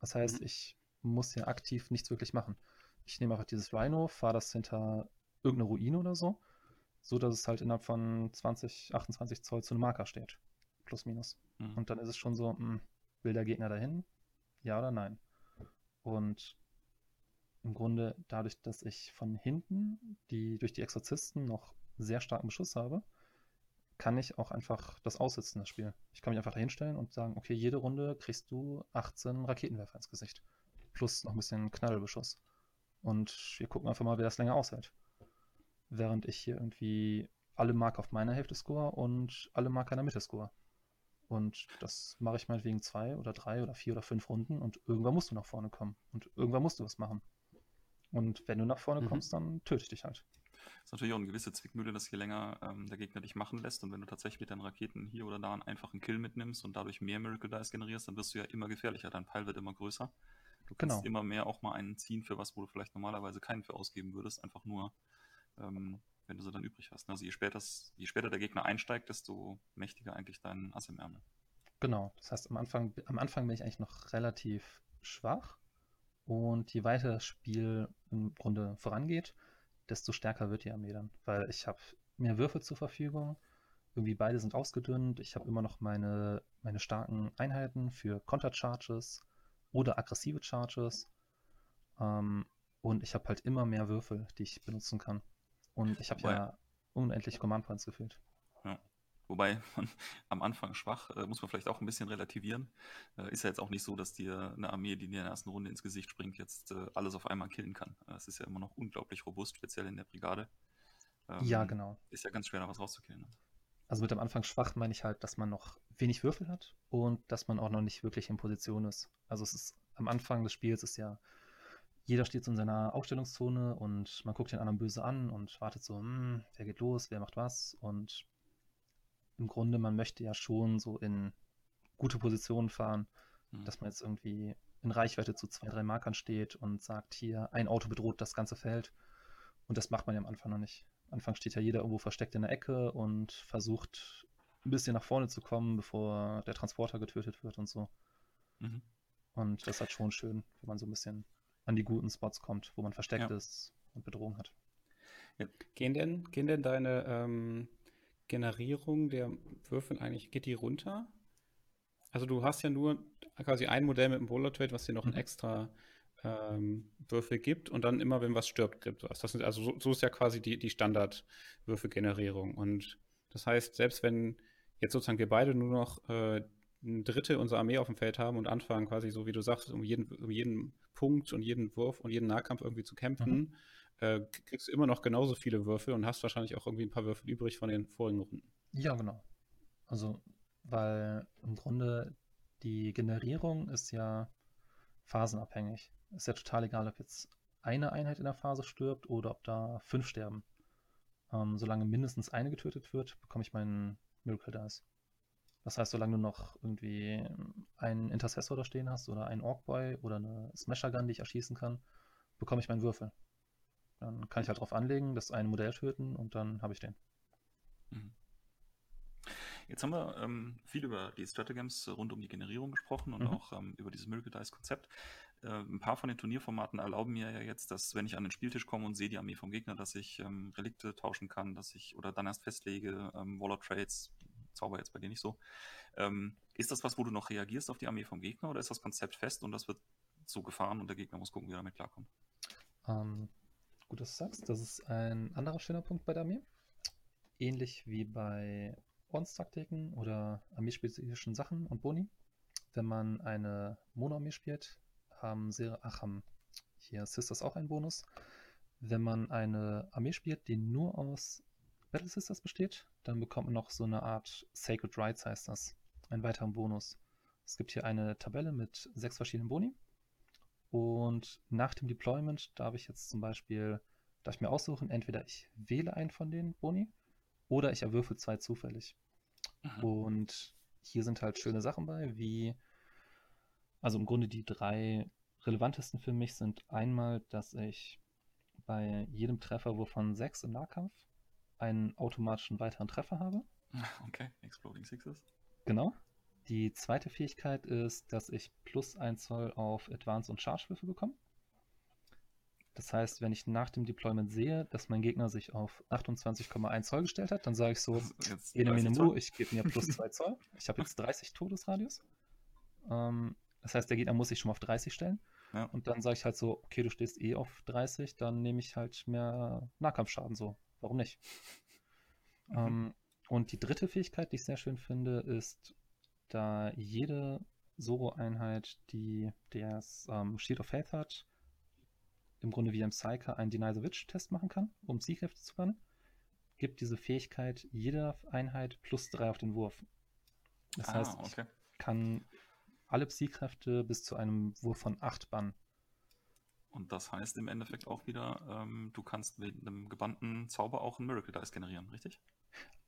Das heißt, mhm. ich muss ja aktiv nichts wirklich machen. Ich nehme einfach dieses Rhino, fahre das hinter irgendeine Ruine oder so, so dass es halt innerhalb von 20, 28 Zoll zu einem Marker steht. Plus, minus. Mhm. Und dann ist es schon so, mh, hm, will der Gegner dahin? Ja oder nein? Und im Grunde dadurch, dass ich von hinten die durch die Exorzisten noch sehr starken Beschuss habe, kann ich auch einfach das aussitzen, das Spiel. Ich kann mich einfach dahinstellen und sagen, okay, jede Runde kriegst du 18 Raketenwerfer ins Gesicht. Plus noch ein bisschen Knallbeschuss. Und wir gucken einfach mal, wer das länger aushält. Während ich hier irgendwie alle Marker auf meiner Hälfte score und alle Marker in der Mitte score. Und das mache ich meinetwegen zwei oder drei oder vier oder fünf Runden und irgendwann musst du nach vorne kommen. Und irgendwann musst du was machen. Und wenn du nach vorne mhm. kommst, dann töte ich dich halt.
Das ist natürlich auch eine gewisse Zwickmühle, dass je länger ähm, der Gegner dich machen lässt und wenn du tatsächlich mit deinen Raketen hier oder da einen einfachen Kill mitnimmst und dadurch mehr Miracle Dice generierst, dann wirst du ja immer gefährlicher. Dein Pile wird immer größer. Du kannst genau. immer mehr auch mal einen ziehen für was, wo du vielleicht normalerweise keinen für ausgeben würdest. Einfach nur, ähm, wenn du sie dann übrig hast. Also je später, je später der Gegner einsteigt, desto mächtiger eigentlich dein Ass im Ärmel.
Genau, das heißt, am Anfang, am Anfang bin ich eigentlich noch relativ schwach. Und je weiter das Spiel im Grunde vorangeht, desto stärker wird die Armee dann. Weil ich habe mehr Würfe zur Verfügung. Irgendwie beide sind ausgedünnt. Ich habe immer noch meine, meine starken Einheiten für Kontercharges oder aggressive Charges. Ähm, und ich habe halt immer mehr Würfel, die ich benutzen kann. Und ich habe ja unendlich Command Points gefühlt.
Ja. Wobei man am Anfang schwach, äh, muss man vielleicht auch ein bisschen relativieren. Äh, ist ja jetzt auch nicht so, dass dir eine Armee, die in der ersten Runde ins Gesicht springt, jetzt äh, alles auf einmal killen kann. Äh, es ist ja immer noch unglaublich robust, speziell in der Brigade.
Ähm, ja, genau.
Ist ja ganz schwer, da was rauszukillen. Ne?
Also mit dem Anfang schwach meine ich halt, dass man noch wenig Würfel hat und dass man auch noch nicht wirklich in Position ist. Also es ist am Anfang des Spiels ist ja jeder steht so in seiner Aufstellungszone und man guckt den anderen böse an und wartet so, hm, wer geht los, wer macht was und im Grunde, man möchte ja schon so in gute Positionen fahren, mhm. dass man jetzt irgendwie in Reichweite zu zwei, drei Markern steht und sagt, hier, ein Auto bedroht das ganze Feld. Und das macht man ja am Anfang noch nicht. Am Anfang steht ja jeder irgendwo versteckt in der Ecke und versucht ein bisschen nach vorne zu kommen, bevor der Transporter getötet wird und so. Mhm. Und das ist halt schon schön, wenn man so ein bisschen an die guten Spots kommt, wo man versteckt ja. ist und Bedrohung hat.
Ja. Gehen denn, gehen denn deine ähm, Generierung der Würfel eigentlich, geht die runter? Also du hast ja nur quasi ein Modell mit einem Bowler Trade, was dir noch mhm. ein extra ähm, Würfel gibt und dann immer, wenn was stirbt, gibt was. Das sind, also so, so, ist ja quasi die, die Standardwürfelgenerierung. Und das heißt, selbst wenn jetzt sozusagen wir beide nur noch äh, ein Drittel unserer Armee auf dem Feld haben und anfangen, quasi so wie du sagst, um jeden, um jeden Punkt und jeden Wurf und jeden Nahkampf irgendwie zu kämpfen, mhm. äh, kriegst du immer noch genauso viele Würfel und hast wahrscheinlich auch irgendwie ein paar Würfel übrig von den vorigen Runden.
Ja, genau. Also, weil im Grunde die Generierung ist ja phasenabhängig. Ist ja total egal, ob jetzt eine Einheit in der Phase stirbt oder ob da fünf sterben. Ähm, solange mindestens eine getötet wird, bekomme ich meinen Miracle Dice. Das heißt, solange du noch irgendwie einen Intercessor da stehen hast oder einen Orkboy oder eine Smasher Gun, die ich erschießen kann, bekomme ich meinen Würfel. Dann kann ich halt drauf anlegen, das eine Modell töten und dann habe ich den. Mhm.
Jetzt haben wir ähm, viel über die Stratagems rund um die Generierung gesprochen und mhm. auch ähm, über dieses Miracle Dice Konzept. Äh, ein paar von den Turnierformaten erlauben mir ja jetzt, dass wenn ich an den Spieltisch komme und sehe die Armee vom Gegner, dass ich ähm, Relikte tauschen kann, dass ich oder dann erst festlege, ähm, Waller Trades, Zauber jetzt bei dir nicht so. Ähm, ist das was, wo du noch reagierst auf die Armee vom Gegner oder ist das Konzept fest und das wird so gefahren und der Gegner muss gucken, wie er damit klarkommt?
Ähm, gut, dass du sagst. Das ist ein anderer schöner Punkt bei der Armee. Ähnlich wie bei Ordenstaktiken oder armeespezifischen Sachen und Boni. Wenn man eine Mono-Armee spielt, haben sehr, ach, haben hier Sisters auch einen Bonus. Wenn man eine Armee spielt, die nur aus Battle Sisters besteht, dann bekommt man noch so eine Art Sacred Rights, heißt das. Einen weiteren Bonus. Es gibt hier eine Tabelle mit sechs verschiedenen Boni. Und nach dem Deployment darf ich jetzt zum Beispiel, darf ich mir aussuchen, entweder ich wähle einen von den Boni oder ich erwürfel zwei zufällig. Mhm. Und hier sind halt schöne Sachen bei, wie, also im Grunde die drei relevantesten für mich sind einmal, dass ich bei jedem Treffer, wovon sechs im Nahkampf, einen automatischen weiteren Treffer habe.
Okay, Exploding Sixes.
Genau. Die zweite Fähigkeit ist, dass ich plus 1 Zoll auf Advance und Charge-Würfe bekomme. Das heißt, wenn ich nach dem Deployment sehe, dass mein Gegner sich auf 28,1 Zoll gestellt hat, dann sage ich so, Ene Mene Mu, ich gebe mir plus 2 Zoll. Ich habe jetzt 30 Todesradius. Ähm, das heißt, der Gegner muss sich schon mal auf 30 stellen. Ja. Und dann sage ich halt so, okay, du stehst eh auf 30, dann nehme ich halt mehr Nahkampfschaden so. Warum nicht? Mhm. Ähm, und die dritte Fähigkeit, die ich sehr schön finde, ist, da jede Soro-Einheit, die das ähm, Shield of Faith hat, im Grunde wie im Psyker einen Deny the Witch-Test machen kann, um Zielkräfte zu bannen, gibt diese Fähigkeit jeder Einheit plus drei auf den Wurf. Das ah, heißt, okay. ich kann alle Psykräfte bis zu einem Wurf von 8 bannen.
Und das heißt im Endeffekt auch wieder, ähm, du kannst mit einem gebannten Zauber auch einen Miracle Dice generieren, richtig?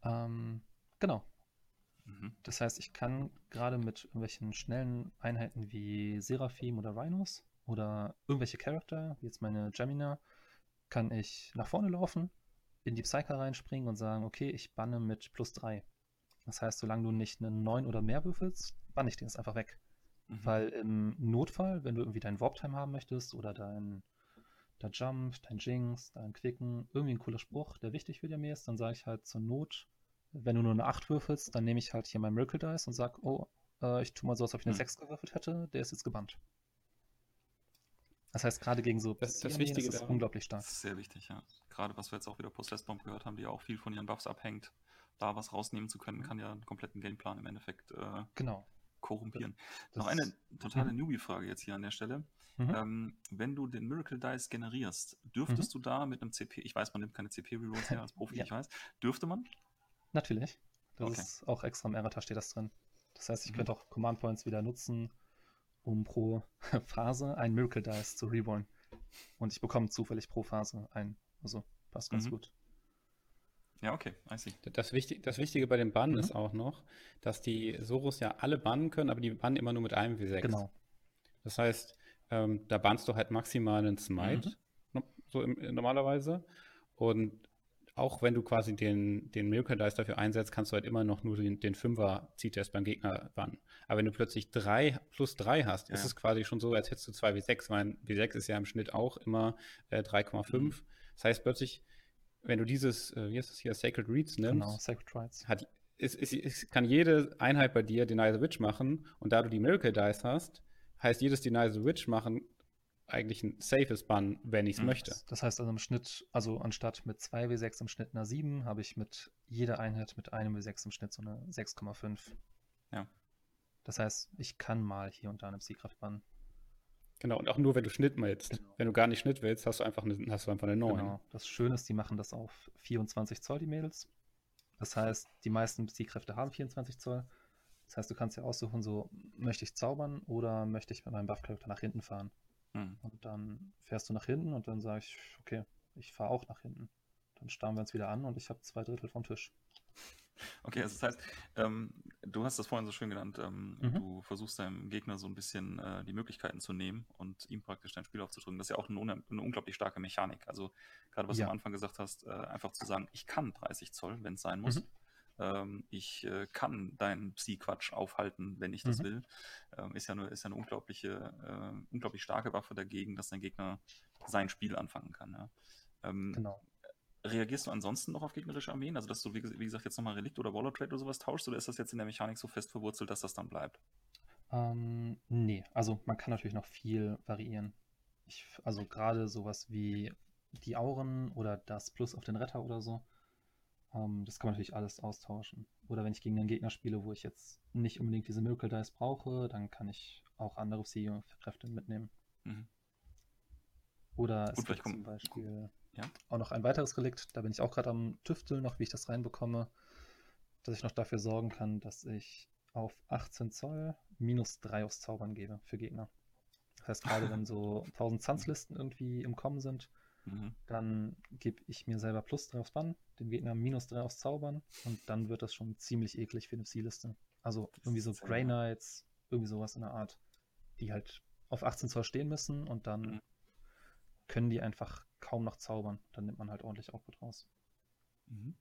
Ähm, genau. Mhm. Das heißt, ich kann gerade mit irgendwelchen schnellen Einheiten wie Seraphim oder Rhinos oder irgendwelche Charakter, wie jetzt meine Gemina, kann ich nach vorne laufen, in die Psyker reinspringen und sagen, okay, ich banne mit plus 3. Das heißt, solange du nicht einen 9 oder mehr würfelst, banne ich den jetzt einfach weg. Mhm. Weil im Notfall, wenn du irgendwie deinen Warp-Time haben möchtest oder dein, dein Jump, dein Jinx, dein Quicken, irgendwie ein cooler Spruch, der wichtig für die Armee ist, dann sage ich halt zur Not, wenn du nur eine 8 würfelst, dann nehme ich halt hier mein Miracle Dice und sage, oh, äh, ich tue mal so, als ob ich eine mhm. 6 gewürfelt hätte, der ist jetzt gebannt. Das heißt, gerade gegen so
das, das Wichtige
ist unglaublich stark. Das
ist sehr wichtig, ja. Gerade was wir jetzt auch wieder Post-Bomb gehört haben, die ja auch viel von ihren Buffs abhängt, da was rausnehmen zu können, kann ja einen kompletten Gameplan im Endeffekt äh,
genau.
Korrumpieren. Das Noch eine totale mhm. Newbie-Frage jetzt hier an der Stelle. Mhm. Ähm, wenn du den Miracle Dice generierst, dürftest mhm. du da mit einem CP, ich weiß, man nimmt keine CP-Rerolls mehr als Profi, ja. ich weiß, dürfte man?
Natürlich. Das okay. ist auch extra im Errata steht das drin. Das heißt, ich mhm. könnte auch Command Points wieder nutzen, um pro Phase ein Miracle Dice zu rerollen. Und ich bekomme zufällig pro Phase ein. Also passt ganz mhm. gut.
Ja, okay, I see.
Das, Wichtig, das Wichtige bei den Bannen mhm. ist auch noch, dass die Soros ja alle bannen können, aber die bannen immer nur mit einem W6.
Genau.
Das heißt, ähm, da bannst du halt maximal einen Smite, mhm. so im, normalerweise. Und auch wenn du quasi den, den Miracle Dice dafür einsetzt, kannst du halt immer noch nur den, den Fünfer Zieltest beim Gegner bannen. Aber wenn du plötzlich drei plus drei hast, ja. ist es quasi schon so, als hättest du zwei W6. Mein W6 ist ja im Schnitt auch immer äh, 3,5. Mhm. Das heißt plötzlich, wenn du dieses, äh, wie heißt das hier, Sacred Reads nimmst, genau,
Sacred Rights.
Hat, es, es, es, kann jede Einheit bei dir Deny the Witch machen und da du die Miracle Dice hast, heißt jedes Deny the Witch machen eigentlich ein safes Bann, wenn ich es mhm. möchte.
Das heißt also im Schnitt, also anstatt mit 2 W6 im Schnitt einer 7, habe ich mit jeder Einheit mit einem W6 im Schnitt so eine 6,5.
Ja.
Das heißt, ich kann mal hier und da eine Psykraft bannen.
Genau, und auch nur, wenn du Schnitt willst. Genau. Wenn du gar nicht Schnitt willst, hast du einfach eine, hast du einfach eine 9. Genau.
Das Schöne ist, die machen das auf 24 Zoll, die Mädels. Das heißt, die meisten Psykräfte haben 24 Zoll. Das heißt, du kannst ja aussuchen, so, möchte ich zaubern oder möchte ich mit meinem Buff-Charakter nach hinten fahren. Mhm. Und dann fährst du nach hinten und dann sage ich, okay, ich fahre auch nach hinten. Dann starren wir uns wieder an und ich habe zwei Drittel vom Tisch.
Okay, also das heißt, ähm, du hast das vorhin so schön genannt, ähm, mhm. du versuchst deinem Gegner so ein bisschen äh, die Möglichkeiten zu nehmen und ihm praktisch dein Spiel aufzudrücken. Das ist ja auch eine, eine unglaublich starke Mechanik. Also gerade was ja. du am Anfang gesagt hast, äh, einfach zu sagen, ich kann 30 Zoll, wenn es sein muss. Mhm. Ähm, ich äh, kann deinen Psi-Quatsch aufhalten, wenn ich das mhm. will. Ähm, ist ja eine, ist ja eine unglaubliche, äh, unglaublich starke Waffe dagegen, dass dein Gegner sein Spiel anfangen kann. Ja. Ähm, genau. Reagierst du ansonsten noch auf gegnerische Armeen? Also, dass du, wie, wie gesagt, jetzt nochmal Relikt oder Waller Trade oder sowas tauschst? Oder ist das jetzt in der Mechanik so fest verwurzelt, dass das dann bleibt?
Ähm, nee, also man kann natürlich noch viel variieren. Ich, also gerade sowas wie die Auren oder das Plus auf den Retter oder so, ähm, das kann man natürlich alles austauschen. Oder wenn ich gegen einen Gegner spiele, wo ich jetzt nicht unbedingt diese Miracle Dice brauche, dann kann ich auch andere CEO-Kräfte mitnehmen. Mhm. Oder Gut, es gibt zum Beispiel ja. auch noch ein weiteres Relikt, da bin ich auch gerade am Tüfteln noch, wie ich das reinbekomme, dass ich noch dafür sorgen kann, dass ich auf 18 Zoll minus 3 aufs Zaubern gebe für Gegner. Das heißt, gerade wenn so 1000 Zanzlisten irgendwie im Kommen sind, mhm. dann gebe ich mir selber plus 3 aufs Bann, dem Gegner minus 3 aufs Zaubern und dann wird das schon ziemlich eklig für eine Zielliste. Also irgendwie so Grey Knights, irgendwie sowas in der Art, die halt auf 18 Zoll stehen müssen und dann mhm. können die einfach kaum noch zaubern. Dann nimmt man halt ordentlich Output raus.
Mhm.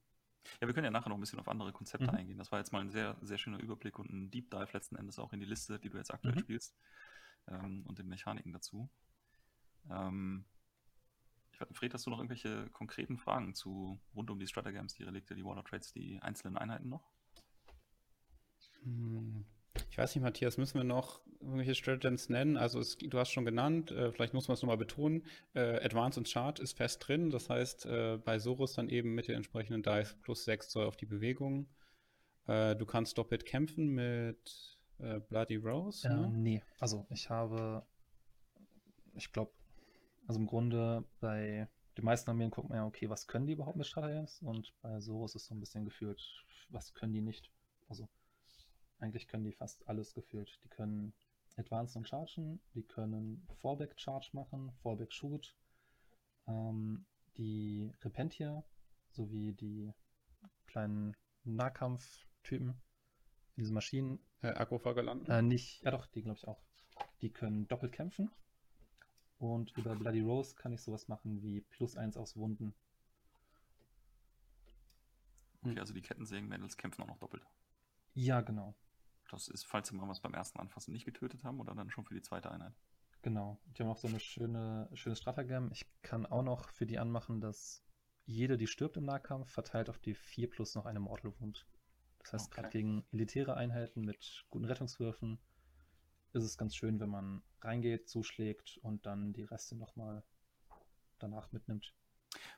Ja, wir können ja nachher noch ein bisschen auf andere Konzepte mhm. eingehen. Das war jetzt mal ein sehr, sehr schöner Überblick und ein Deep Dive letzten Endes auch in die Liste, die du jetzt aktuell mhm. spielst ähm, und den Mechaniken dazu. Ähm, ich weiß, Fred, hast du noch irgendwelche konkreten Fragen zu rund um die Stratagames, die Relikte, die Water Trades, die einzelnen Einheiten noch?
Hm. Ich weiß nicht, Matthias, müssen wir noch irgendwelche Stratagems nennen? Also es, du hast schon genannt, äh, vielleicht muss man es nochmal betonen, äh, Advance und Chart ist fest drin, das heißt äh, bei Sorus dann eben mit den entsprechenden Dice plus 6 Zoll auf die Bewegung. Äh, du kannst doppelt kämpfen mit äh, Bloody Rose?
Ne? Nee, also ich habe, ich glaube, also im Grunde bei den meisten Armeen guckt man ja, okay, was können die überhaupt mit Stratagems? Und bei Sorus ist so ein bisschen gefühlt, was können die nicht? Also eigentlich können die fast alles gefühlt. Die können Advanced und Chargen, die können Fallback Charge machen, Fallback Shoot, ähm, die Repentier sowie die kleinen Nahkampftypen, diese Maschinen.
Äh, Akkufagerland?
Äh, nicht, ja doch, die glaube ich auch. Die können doppelt kämpfen. Und über Bloody Rose kann ich sowas machen wie plus eins aus Wunden.
Okay, also die Kettensägen-Mädels kämpfen auch noch doppelt.
Ja, genau.
Das ist, falls sie mal was beim ersten Anfassen nicht getötet haben oder dann schon für die zweite Einheit.
Genau. Die haben auch so eine schöne, schöne Stratagem. Ich kann auch noch für die anmachen, dass jede, die stirbt im Nahkampf, verteilt auf die 4 plus noch eine Mortal Wound. Das heißt, okay. gerade gegen elitäre Einheiten mit guten Rettungswürfen ist es ganz schön, wenn man reingeht, zuschlägt und dann die Reste nochmal danach mitnimmt.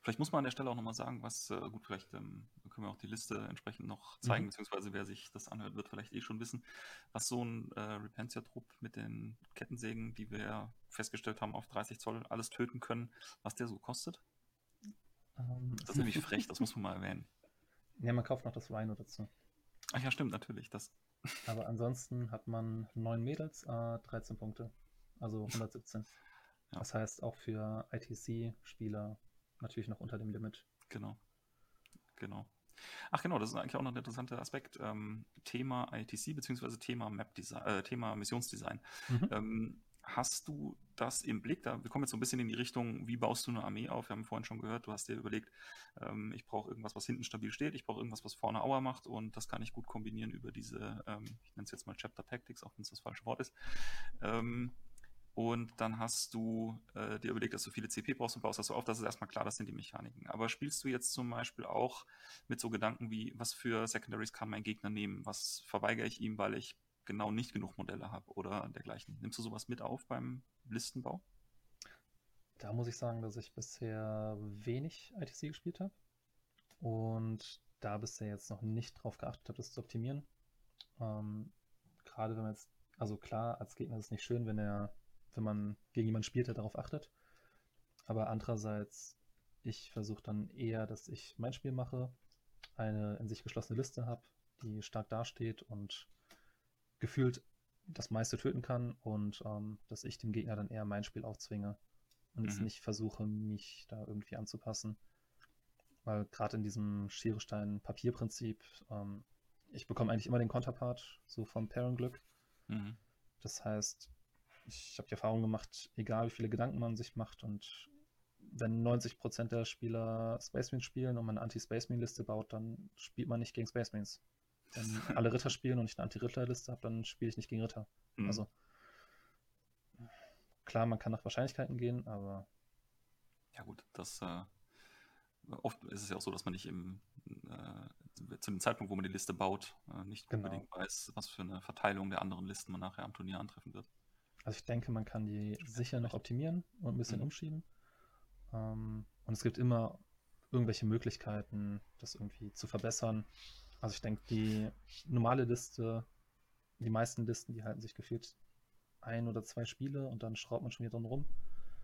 Vielleicht muss man an der Stelle auch nochmal sagen, was, äh, gut, vielleicht ähm, können wir auch die Liste entsprechend noch zeigen, mhm. beziehungsweise wer sich das anhört, wird vielleicht eh schon wissen, was so ein äh, Repentia-Trupp mit den Kettensägen, die wir festgestellt haben, auf 30 Zoll alles töten können, was der so kostet. Ähm. Das ist nämlich frech, das muss man mal erwähnen.
Ja, man kauft noch das Rhino dazu.
Ach ja, stimmt, natürlich. Das.
Aber ansonsten hat man 9 Mädels, äh, 13 Punkte. Also 117. Ja. Das heißt auch für ITC-Spieler natürlich noch unter dem Limit.
Genau. Genau. Ach genau, das ist eigentlich auch noch ein interessanter Aspekt. Ähm, Thema ITC bzw. Thema Map Design, äh, Thema Missionsdesign. Mhm. Ähm, hast du das im Blick? Da, wir kommen jetzt so ein bisschen in die Richtung, wie baust du eine Armee auf? Wir haben vorhin schon gehört, du hast dir überlegt, ähm, ich brauche irgendwas, was hinten stabil steht, ich brauche irgendwas, was vorne Auer macht und das kann ich gut kombinieren über diese, ähm, ich nenne es jetzt mal Chapter Tactics, auch wenn es das falsche Wort ist. Und dann hast du äh, dir überlegt, dass du viele CP brauchst und baust das so auf. Das ist erstmal klar, das sind die Mechaniken. Aber spielst du jetzt zum Beispiel auch mit so Gedanken wie, was für Secondaries kann mein Gegner nehmen? Was verweigere ich ihm, weil ich genau nicht genug Modelle habe oder dergleichen? Nimmst du sowas mit auf beim Listenbau?
Da muss ich sagen, dass ich bisher wenig ITC gespielt habe und da bisher jetzt noch nicht drauf geachtet habe, das zu optimieren. Ähm, gerade wenn man jetzt, also klar, als Gegner ist es nicht schön, wenn er wenn man gegen jemanden spielt, der darauf achtet. Aber andererseits, ich versuche dann eher, dass ich mein Spiel mache, eine in sich geschlossene Liste habe, die stark dasteht und gefühlt das meiste töten kann und ähm, dass ich dem Gegner dann eher mein Spiel aufzwinge und mhm. jetzt nicht versuche, mich da irgendwie anzupassen. Weil gerade in diesem Schere-Stein-Papier-Prinzip, ähm, ich bekomme eigentlich immer den Konterpart, so vom Pairing-Glück. Mhm. Das heißt, ich habe die Erfahrung gemacht, egal wie viele Gedanken man sich macht und wenn 90% der Spieler Space Marines spielen und man eine Anti-Space Marine-Liste baut, dann spielt man nicht gegen Space Marines. Wenn alle Ritter spielen und ich eine Anti-Ritter-Liste habe, dann spiele ich nicht gegen Ritter. Mhm. Also klar, man kann nach Wahrscheinlichkeiten gehen, aber
ja gut, das äh, oft ist es ja auch so, dass man nicht im, äh, zu dem Zeitpunkt, wo man die Liste baut, äh, nicht genau. unbedingt weiß, was für eine Verteilung der anderen Listen man nachher am Turnier antreffen wird.
Also ich denke, man kann die sicher noch optimieren und ein bisschen mhm. umschieben. Ähm, und es gibt immer irgendwelche Möglichkeiten, das irgendwie zu verbessern. Also ich denke, die normale Liste, die meisten Listen, die halten sich gefühlt ein oder zwei Spiele und dann schraubt man schon wieder dran rum,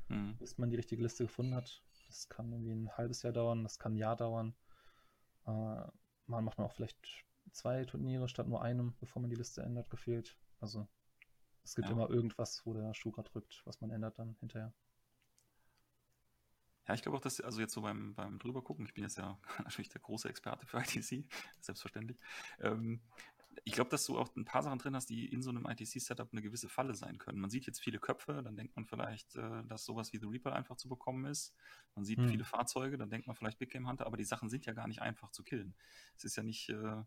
mhm. bis man die richtige Liste gefunden hat. Das kann irgendwie ein halbes Jahr dauern, das kann ein Jahr dauern. Äh, mal macht man auch vielleicht zwei Turniere statt nur einem, bevor man die Liste ändert, gefühlt. Also es gibt ja. immer irgendwas, wo der Schuh gerade drückt, was man ändert dann hinterher.
Ja, ich glaube auch, dass, also jetzt so beim, beim drüber gucken, ich bin jetzt ja natürlich der große Experte für ITC, selbstverständlich. Ähm, ich glaube, dass du auch ein paar Sachen drin hast, die in so einem ITC-Setup eine gewisse Falle sein können. Man sieht jetzt viele Köpfe, dann denkt man vielleicht, äh, dass sowas wie The Reaper einfach zu bekommen ist. Man sieht hm. viele Fahrzeuge, dann denkt man vielleicht Big Game Hunter, aber die Sachen sind ja gar nicht einfach zu killen. Es ist ja nicht, äh,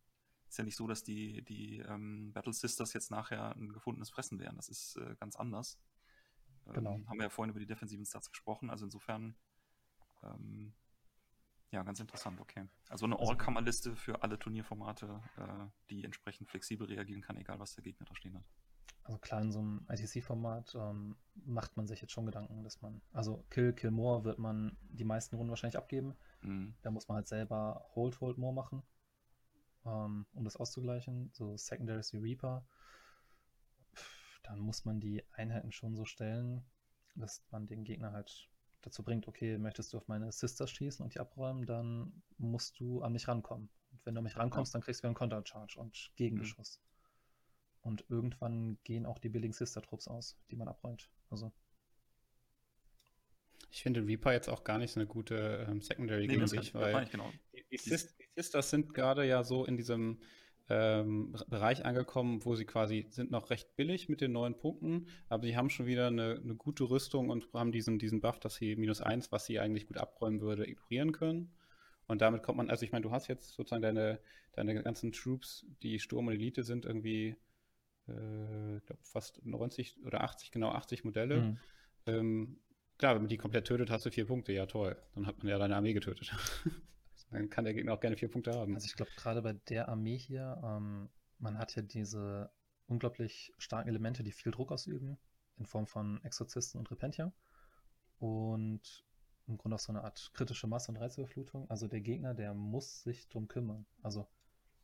ist ja nicht so, dass die, die ähm, Battle Sisters jetzt nachher ein gefundenes Fressen wären. Das ist äh, ganz anders. Ähm, genau. Haben wir ja vorhin über die defensiven Stats gesprochen, also insofern ähm, ja, ganz interessant, okay. Also eine also All-Kammer-Liste für alle Turnierformate, äh, die entsprechend flexibel reagieren kann, egal was der Gegner da stehen hat.
Also klar, in so einem ITC-Format ähm, macht man sich jetzt schon Gedanken, dass man, also Kill, Kill More wird man die meisten Runden wahrscheinlich abgeben. Mhm. Da muss man halt selber Hold, Hold More machen, ähm, um das auszugleichen. So Secondaries wie Reaper. dann muss man die Einheiten schon so stellen, dass man den Gegner halt dazu bringt, okay, möchtest du auf meine Sisters schießen und die abräumen, dann musst du an mich rankommen. Und wenn du an mich rankommst, dann kriegst du einen Counter-Charge und Gegengeschoss. Mhm. Und irgendwann gehen auch die billigen Sister-Trupps aus, die man abräumt. Also.
Ich finde Reaper jetzt auch gar nicht so eine gute ähm, Secondary nee, gegen dich, weil genau. Die, die, Sisters sind gerade ja so in diesem ähm, Bereich angekommen, wo sie quasi sind noch recht billig mit den neuen Punkten, aber sie haben schon wieder eine, eine gute Rüstung und haben diesen, diesen Buff, dass sie minus eins, was sie eigentlich gut abräumen würde, ignorieren können. Und damit kommt man, also ich meine, du hast jetzt sozusagen deine, deine ganzen Troops, die Sturm und Elite sind, irgendwie, äh, ich glaube, fast 90 oder 80, genau 80 Modelle. Mhm. Ähm, klar, wenn man die komplett tötet, hast du vier Punkte, ja toll. Dann hat man ja deine Armee getötet. Dann kann der Gegner auch gerne vier Punkte haben.
Also ich glaube, gerade bei der Armee hier, ähm, man hat ja diese unglaublich starken Elemente, die viel Druck ausüben, in Form von Exorzisten und Repentia. Und im Grunde auch so eine Art kritische Masse- und Reizüberflutung. Also der Gegner, der muss sich drum kümmern. Also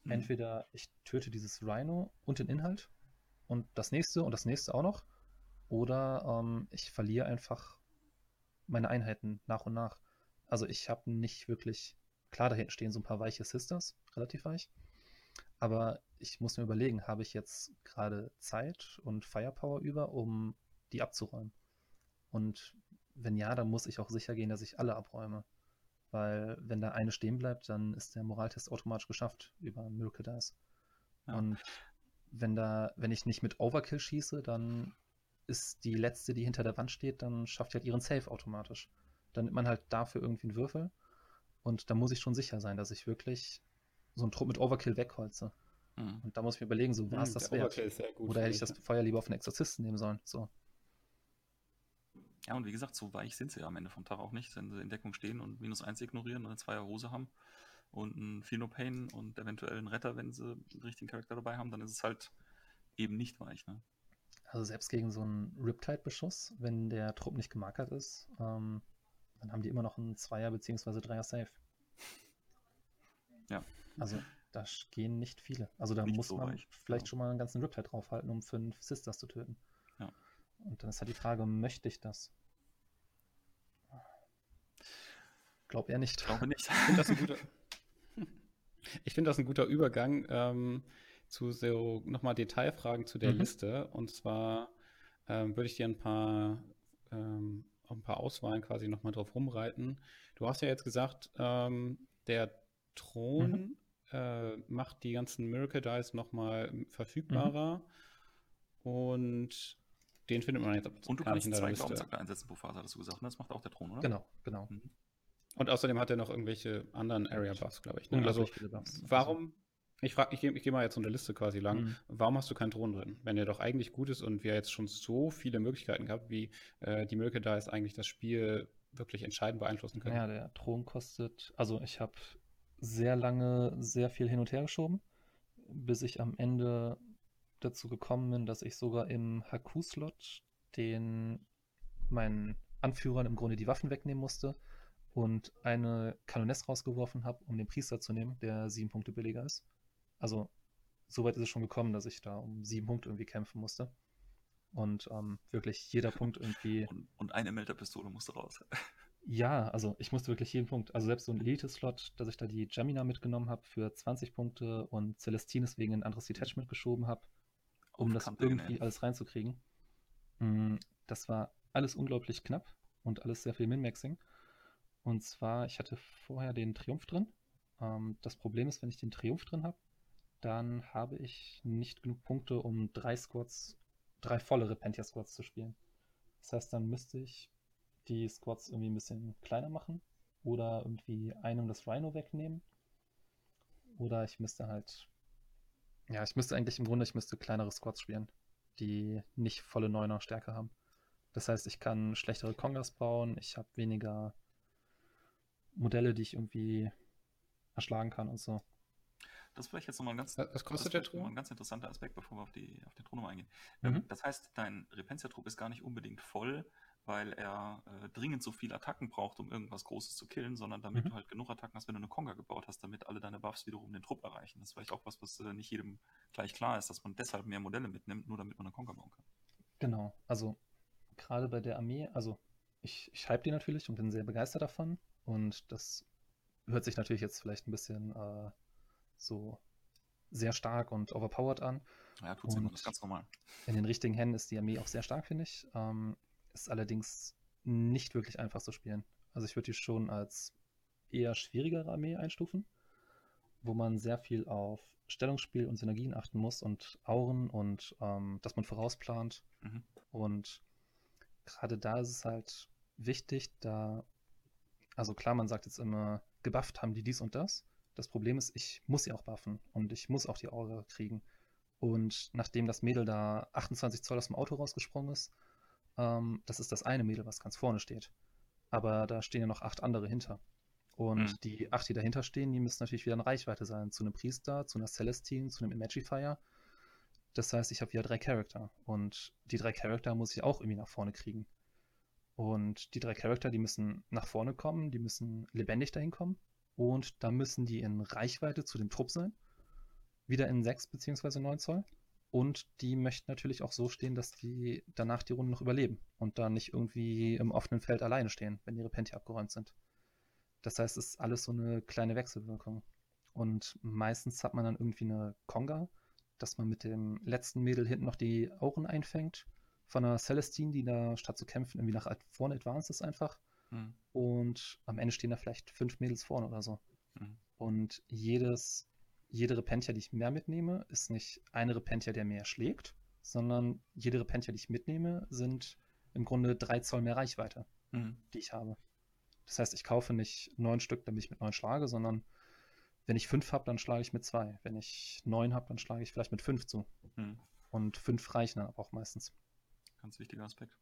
mhm. entweder ich töte dieses Rhino und den Inhalt und das nächste und das nächste auch noch, oder ähm, ich verliere einfach meine Einheiten nach und nach. Also ich habe nicht wirklich Klar, da hinten stehen so ein paar weiche Sisters, relativ weich. Aber ich muss mir überlegen, habe ich jetzt gerade Zeit und Firepower über, um die abzuräumen? Und wenn ja, dann muss ich auch sicher gehen, dass ich alle abräume. Weil wenn da eine stehen bleibt, dann ist der Moraltest automatisch geschafft über Miracle Dice. Ja. Und wenn da, wenn ich nicht mit Overkill schieße, dann ist die letzte, die hinter der Wand steht, dann schafft die halt ihren Save automatisch. Dann nimmt man halt dafür irgendwie einen Würfel und da muss ich schon sicher sein, dass ich wirklich so einen Trupp mit Overkill wegholze. Mhm. Und da muss ich mir überlegen, so war es mhm, das wert? Oder hätte ich das Feuer lieber auf einen Exorzisten nehmen sollen? So.
Ja, und wie gesagt, so weich sind sie ja am Ende vom Tag auch nicht, wenn sie in Deckung stehen und minus eins ignorieren und eine Zweier Hose haben und einen Feel No Pain und eventuell einen Retter, wenn sie den richtigen Charakter dabei haben, dann ist es halt eben nicht weich. Ne?
Also selbst gegen so einen Riptide-Beschuss, wenn der Trupp nicht gemarkert ist, ähm, dann haben die immer noch einen Zweier- bzw. Dreier-Safe. Ja. Also da gehen nicht viele. Also da nicht muss so man reich. vielleicht ja. schon mal einen ganzen Riptide draufhalten, um fünf Sisters zu töten. Ja. Und dann ist halt die Frage, möchte ich das? Glaub eher nicht.
Glaube nicht.
Ich finde das ein guter, find das ein guter Übergang ähm, zu so nochmal Detailfragen zu der mhm. Liste. Und zwar ähm, würde ich dir ein paar ähm, auch ein paar Auswahlen quasi nochmal drauf rumreiten. Du hast ja jetzt gesagt, ähm, der Thron mhm. äh, macht die ganzen Miracle Dice nochmal verfügbarer mhm. und den findet man jetzt
und du gar nicht in der zwei Liste. einsetzen pro Phase, hattest du gesagt. Ne? Das macht auch der Thron, oder?
Genau, genau. Mhm.
Und außerdem hat er noch irgendwelche anderen Area Buffs, glaube ich. Ne? Also, warum, ich frage, ich gehe geh mal jetzt so eine Liste quasi lang. Mhm. Warum hast du keinen Thron drin? Wenn der doch eigentlich gut ist und wir jetzt schon so viele Möglichkeiten gehabt, wie äh, die Möglichkeit da ist, eigentlich das Spiel wirklich entscheidend beeinflussen können.
Ja, der Thron kostet, also ich habe sehr lange sehr viel hin und her geschoben, bis ich am Ende dazu gekommen bin, dass ich sogar im Haku-Slot den meinen Anführern im Grunde die Waffen wegnehmen musste und eine Kanoness rausgeworfen habe, um den Priester zu nehmen, der sieben Punkte billiger ist. Also soweit ist es schon gekommen, dass ich da um sieben Punkte irgendwie kämpfen musste. Und ähm, wirklich jeder Punkt irgendwie.
Und, und eine Melterpistole musste raus.
Ja, also ich musste wirklich jeden Punkt, also selbst so ein Elite-Slot, dass ich da die Jamina mitgenommen habe für 20 Punkte und Celestines wegen ein anderes Detachment geschoben habe, um das irgendwie alles reinzukriegen. Mm, das war alles unglaublich knapp und alles sehr viel Min-Maxing. Und zwar, ich hatte vorher den Triumph drin. Ähm, das Problem ist, wenn ich den Triumph drin habe, dann habe ich nicht genug Punkte, um drei Squads, drei volle Repentia-Squads zu spielen. Das heißt, dann müsste ich die Squads irgendwie ein bisschen kleiner machen oder irgendwie einem das Rhino wegnehmen. Oder ich müsste halt, ja, ich müsste eigentlich im Grunde, ich müsste kleinere Squads spielen, die nicht volle Neuner Stärke haben. Das heißt, ich kann schlechtere Kongas bauen, ich habe weniger Modelle, die ich irgendwie erschlagen kann und so.
Das ist vielleicht jetzt nochmal ein ganz,
Was kostet der Thron?
ein ganz interessanter Aspekt, bevor wir auf, die, auf den Thron eingehen. Ähm, mhm. Das heißt, dein Repentia-Trupp ist gar nicht unbedingt voll, weil er äh, dringend so viele Attacken braucht, um irgendwas Großes zu killen, sondern damit mhm. du halt genug Attacken hast, wenn du eine Konga gebaut hast, damit alle deine Buffs wiederum den Trupp erreichen. Das ist vielleicht auch was, was äh, nicht jedem gleich klar ist, dass man deshalb mehr Modelle mitnimmt, nur damit man eine Konga bauen kann.
Genau, also gerade bei der Armee, also ich, ich hype die natürlich und bin sehr begeistert davon und das hört sich natürlich jetzt vielleicht ein bisschen äh, so sehr stark und overpowered an.
Ja, tut sie, das ist ganz normal.
In den richtigen Händen ist die Armee auch sehr stark, finde ich. Ähm, ist allerdings nicht wirklich einfach zu spielen. Also ich würde die schon als eher schwierigere Armee einstufen, wo man sehr viel auf Stellungsspiel und Synergien achten muss und Auren und ähm, dass man vorausplant. Mhm. Und gerade da ist es halt wichtig, da, also klar, man sagt jetzt immer, gebufft haben die dies und das. Das Problem ist, ich muss sie auch buffen und ich muss auch die Aura kriegen. Und nachdem das Mädel da 28 Zoll aus dem Auto rausgesprungen ist, ähm, das ist das eine Mädel, was ganz vorne steht. Aber da stehen ja noch acht andere hinter. Und mhm. die acht, die dahinter stehen, die müssen natürlich wieder in Reichweite sein. Zu einem Priester, zu einer Celestine, zu einem Imagifier. Das heißt, ich habe wieder drei Charakter. Und die drei Charakter muss ich auch irgendwie nach vorne kriegen. Und die drei Charakter, die müssen nach vorne kommen, die müssen lebendig dahin kommen. Und da müssen die in Reichweite zu dem Trupp sein. Wieder in 6 bzw. 9 Zoll. Und die möchten natürlich auch so stehen, dass die danach die Runde noch überleben und da nicht irgendwie im offenen Feld alleine stehen, wenn ihre Penti abgeräumt sind. Das heißt, es ist alles so eine kleine Wechselwirkung. Und meistens hat man dann irgendwie eine Konga, dass man mit dem letzten Mädel hinten noch die Auren einfängt. Von einer Celestine, die da statt zu kämpfen irgendwie nach vorne advanced ist einfach. Mhm. Und am Ende stehen da vielleicht fünf Mädels vorne oder so. Mhm. Und jedes jede Repentia, die ich mehr mitnehme, ist nicht eine Repentia, der mehr schlägt, sondern jede Repentia, die ich mitnehme, sind im Grunde drei Zoll mehr Reichweite, mhm. die ich habe. Das heißt, ich kaufe nicht neun Stück, damit ich mit neun schlage, sondern wenn ich fünf habe, dann schlage ich mit zwei. Wenn ich neun habe, dann schlage ich vielleicht mit fünf zu. Mhm. Und fünf reichen dann auch meistens.
Ganz wichtiger Aspekt.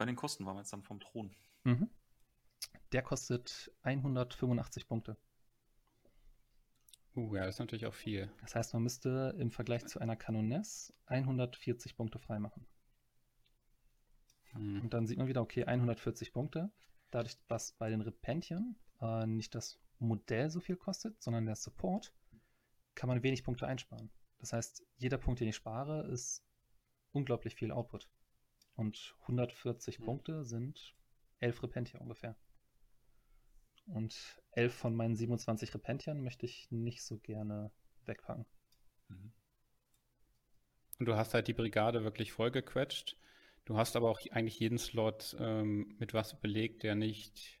Bei den Kosten waren wir jetzt dann vom Thron.
Mhm. Der kostet 185 Punkte.
Uh, ja, das ist natürlich auch viel.
Das heißt, man müsste im Vergleich zu einer Kanoness 140 Punkte freimachen. Hm. Und dann sieht man wieder, okay, 140 Punkte. Dadurch, was bei den Repentiern äh, nicht das Modell so viel kostet, sondern der Support, kann man wenig Punkte einsparen. Das heißt, jeder Punkt, den ich spare, ist unglaublich viel Output. Und 140 hm. Punkte sind 11 Repentia ungefähr. Und elf von meinen 27 Repentiern möchte ich nicht so gerne wegpacken. Mhm.
Und du hast halt die Brigade wirklich vollgequetscht. Du hast aber auch eigentlich jeden Slot ähm, mit was belegt, der nicht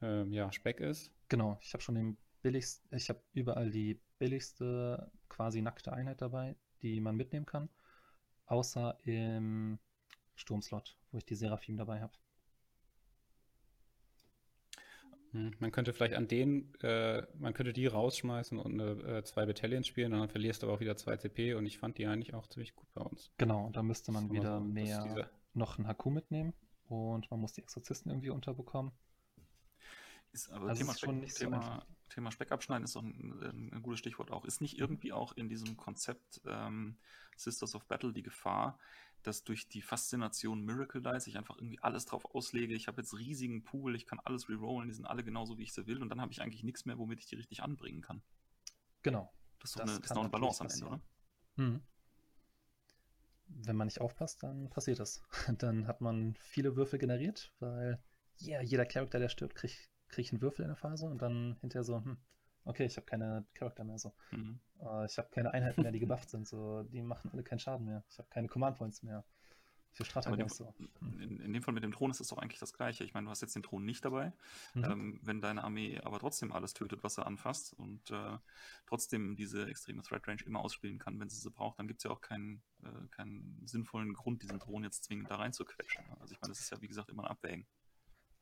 ähm, ja, Speck ist.
Genau, ich habe schon den billigsten, ich habe überall die billigste quasi nackte Einheit dabei, die man mitnehmen kann. Außer im Sturmslot, wo ich die Seraphim dabei habe.
Hm, man könnte vielleicht an denen, äh, man könnte die rausschmeißen und eine, äh, zwei Battalions spielen, und dann verlierst du aber auch wieder zwei CP und ich fand die eigentlich auch ziemlich gut bei uns.
Genau, da müsste man wieder so, mehr noch ein Haku mitnehmen und man muss die Exorzisten irgendwie unterbekommen.
Ist aber also Thema, ist Speck, Thema, so Thema Speck abschneiden ist doch ein, ein, gutes Stichwort auch. Ist nicht irgendwie auch in diesem Konzept ähm, Sisters of Battle die Gefahr, dass durch die Faszination Miracle Dice ich einfach irgendwie alles drauf auslege. Ich habe jetzt riesigen Pool, ich kann alles rerollen, die sind alle genauso, wie ich sie will und dann habe ich eigentlich nichts mehr, womit ich die richtig anbringen kann.
Genau.
Das ist doch das eine, ist eine Balance am Ende, oder? Mhm.
Wenn man nicht aufpasst, dann passiert das. Dann hat man viele Würfel generiert, weil yeah, jeder Charakter, der stirbt, kriegt kriege ich einen Würfel in der Phase und dann hinterher so, hm, okay, ich habe keine Charakter mehr so. Mhm. Uh, ich habe keine Einheiten mehr, die gebufft sind, so, die machen alle keinen Schaden mehr. Ich habe keine Command Points mehr. Für Stratagems so.
Hm. In, in, dem Fall mit dem Thron ist es doch eigentlich das Gleiche. Ich meine, du hast jetzt den Thron nicht dabei. Mhm. Ähm, wenn deine Armee aber trotzdem alles tötet, was er anfasst und äh, trotzdem diese extreme Threat Range immer ausspielen kann, wenn sie sie braucht, dann gibt es ja auch keinen, äh, keinen sinnvollen Grund, diesen Thron jetzt zwingend da rein zu quetschen. Also ich meine, das ist ja wie gesagt immer ein Abwägen.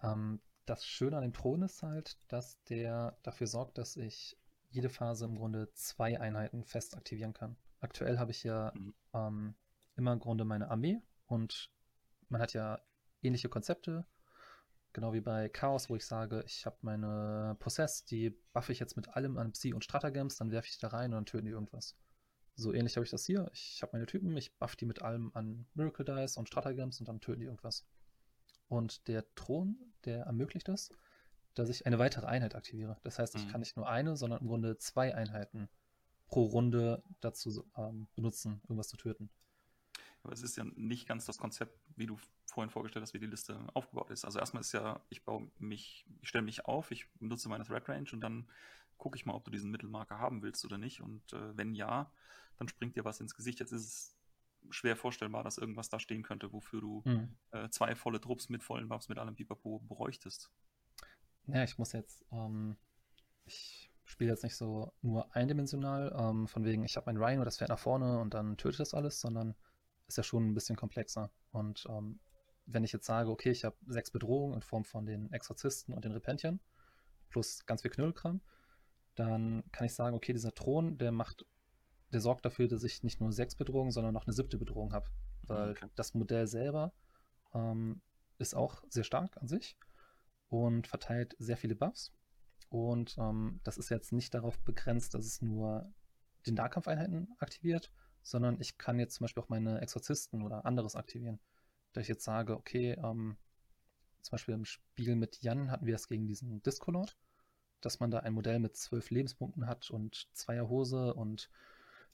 Ähm, das Schöne an dem Thron ist halt, dass der dafür sorgt, dass ich jede Phase im Grunde zwei Einheiten fest aktivieren kann. Aktuell habe ich ja mhm. ähm, immer im Grunde meine Armee und man hat ja ähnliche Konzepte, genau wie bei Chaos, wo ich sage, ich habe meine Possess, die buffe ich jetzt mit allem an Psi und Stratagems, dann werfe ich die da rein und dann töten die irgendwas. So ähnlich habe ich das hier. Ich habe meine Typen, ich buff die mit allem an Miracle Dice und Stratagems und dann töten die irgendwas. Und der Thron, der ermöglicht es, dass ich eine weitere Einheit aktiviere. Das heißt, ich mhm. kann nicht nur eine, sondern im Grunde zwei Einheiten pro Runde dazu ähm, benutzen, irgendwas zu töten.
Aber es ist ja nicht ganz das Konzept, wie du vorhin vorgestellt hast, wie die Liste aufgebaut ist. Also erstmal ist ja, ich baue mich, ich stelle mich auf, ich benutze meine Threat Range und dann gucke ich mal, ob du diesen Mittelmarker haben willst oder nicht. Und äh, wenn ja, dann springt dir was ins Gesicht. Jetzt ist es schwer vorstellbar, dass irgendwas da stehen könnte, wofür du mhm. äh, zwei volle Trupps mit vollen Buffs, mit allem Pipapo bräuchtest.
Ja, ich muss jetzt, ähm, ich spiele jetzt nicht so nur eindimensional, ähm, von wegen, ich habe mein Rhino, das fährt nach vorne und dann tötet das alles, sondern ist ja schon ein bisschen komplexer. Und ähm, wenn ich jetzt sage, okay, ich habe sechs Bedrohungen in Form von den Exorzisten und den Repentiern, plus ganz viel Knüllkram, dann kann ich sagen, okay, dieser Thron, der macht der sorgt dafür, dass ich nicht nur sechs Bedrohungen, sondern noch eine siebte Bedrohung habe. Weil okay. das Modell selber ähm, ist auch sehr stark an sich und verteilt sehr viele Buffs. Und ähm, das ist jetzt nicht darauf begrenzt, dass es nur den Nahkampfeinheiten aktiviert, sondern ich kann jetzt zum Beispiel auch meine Exorzisten oder anderes aktivieren. Da ich jetzt sage, okay, ähm, zum Beispiel im Spiel mit Jan hatten wir es gegen diesen Discolord, dass man da ein Modell mit zwölf Lebenspunkten hat und zweier Hose und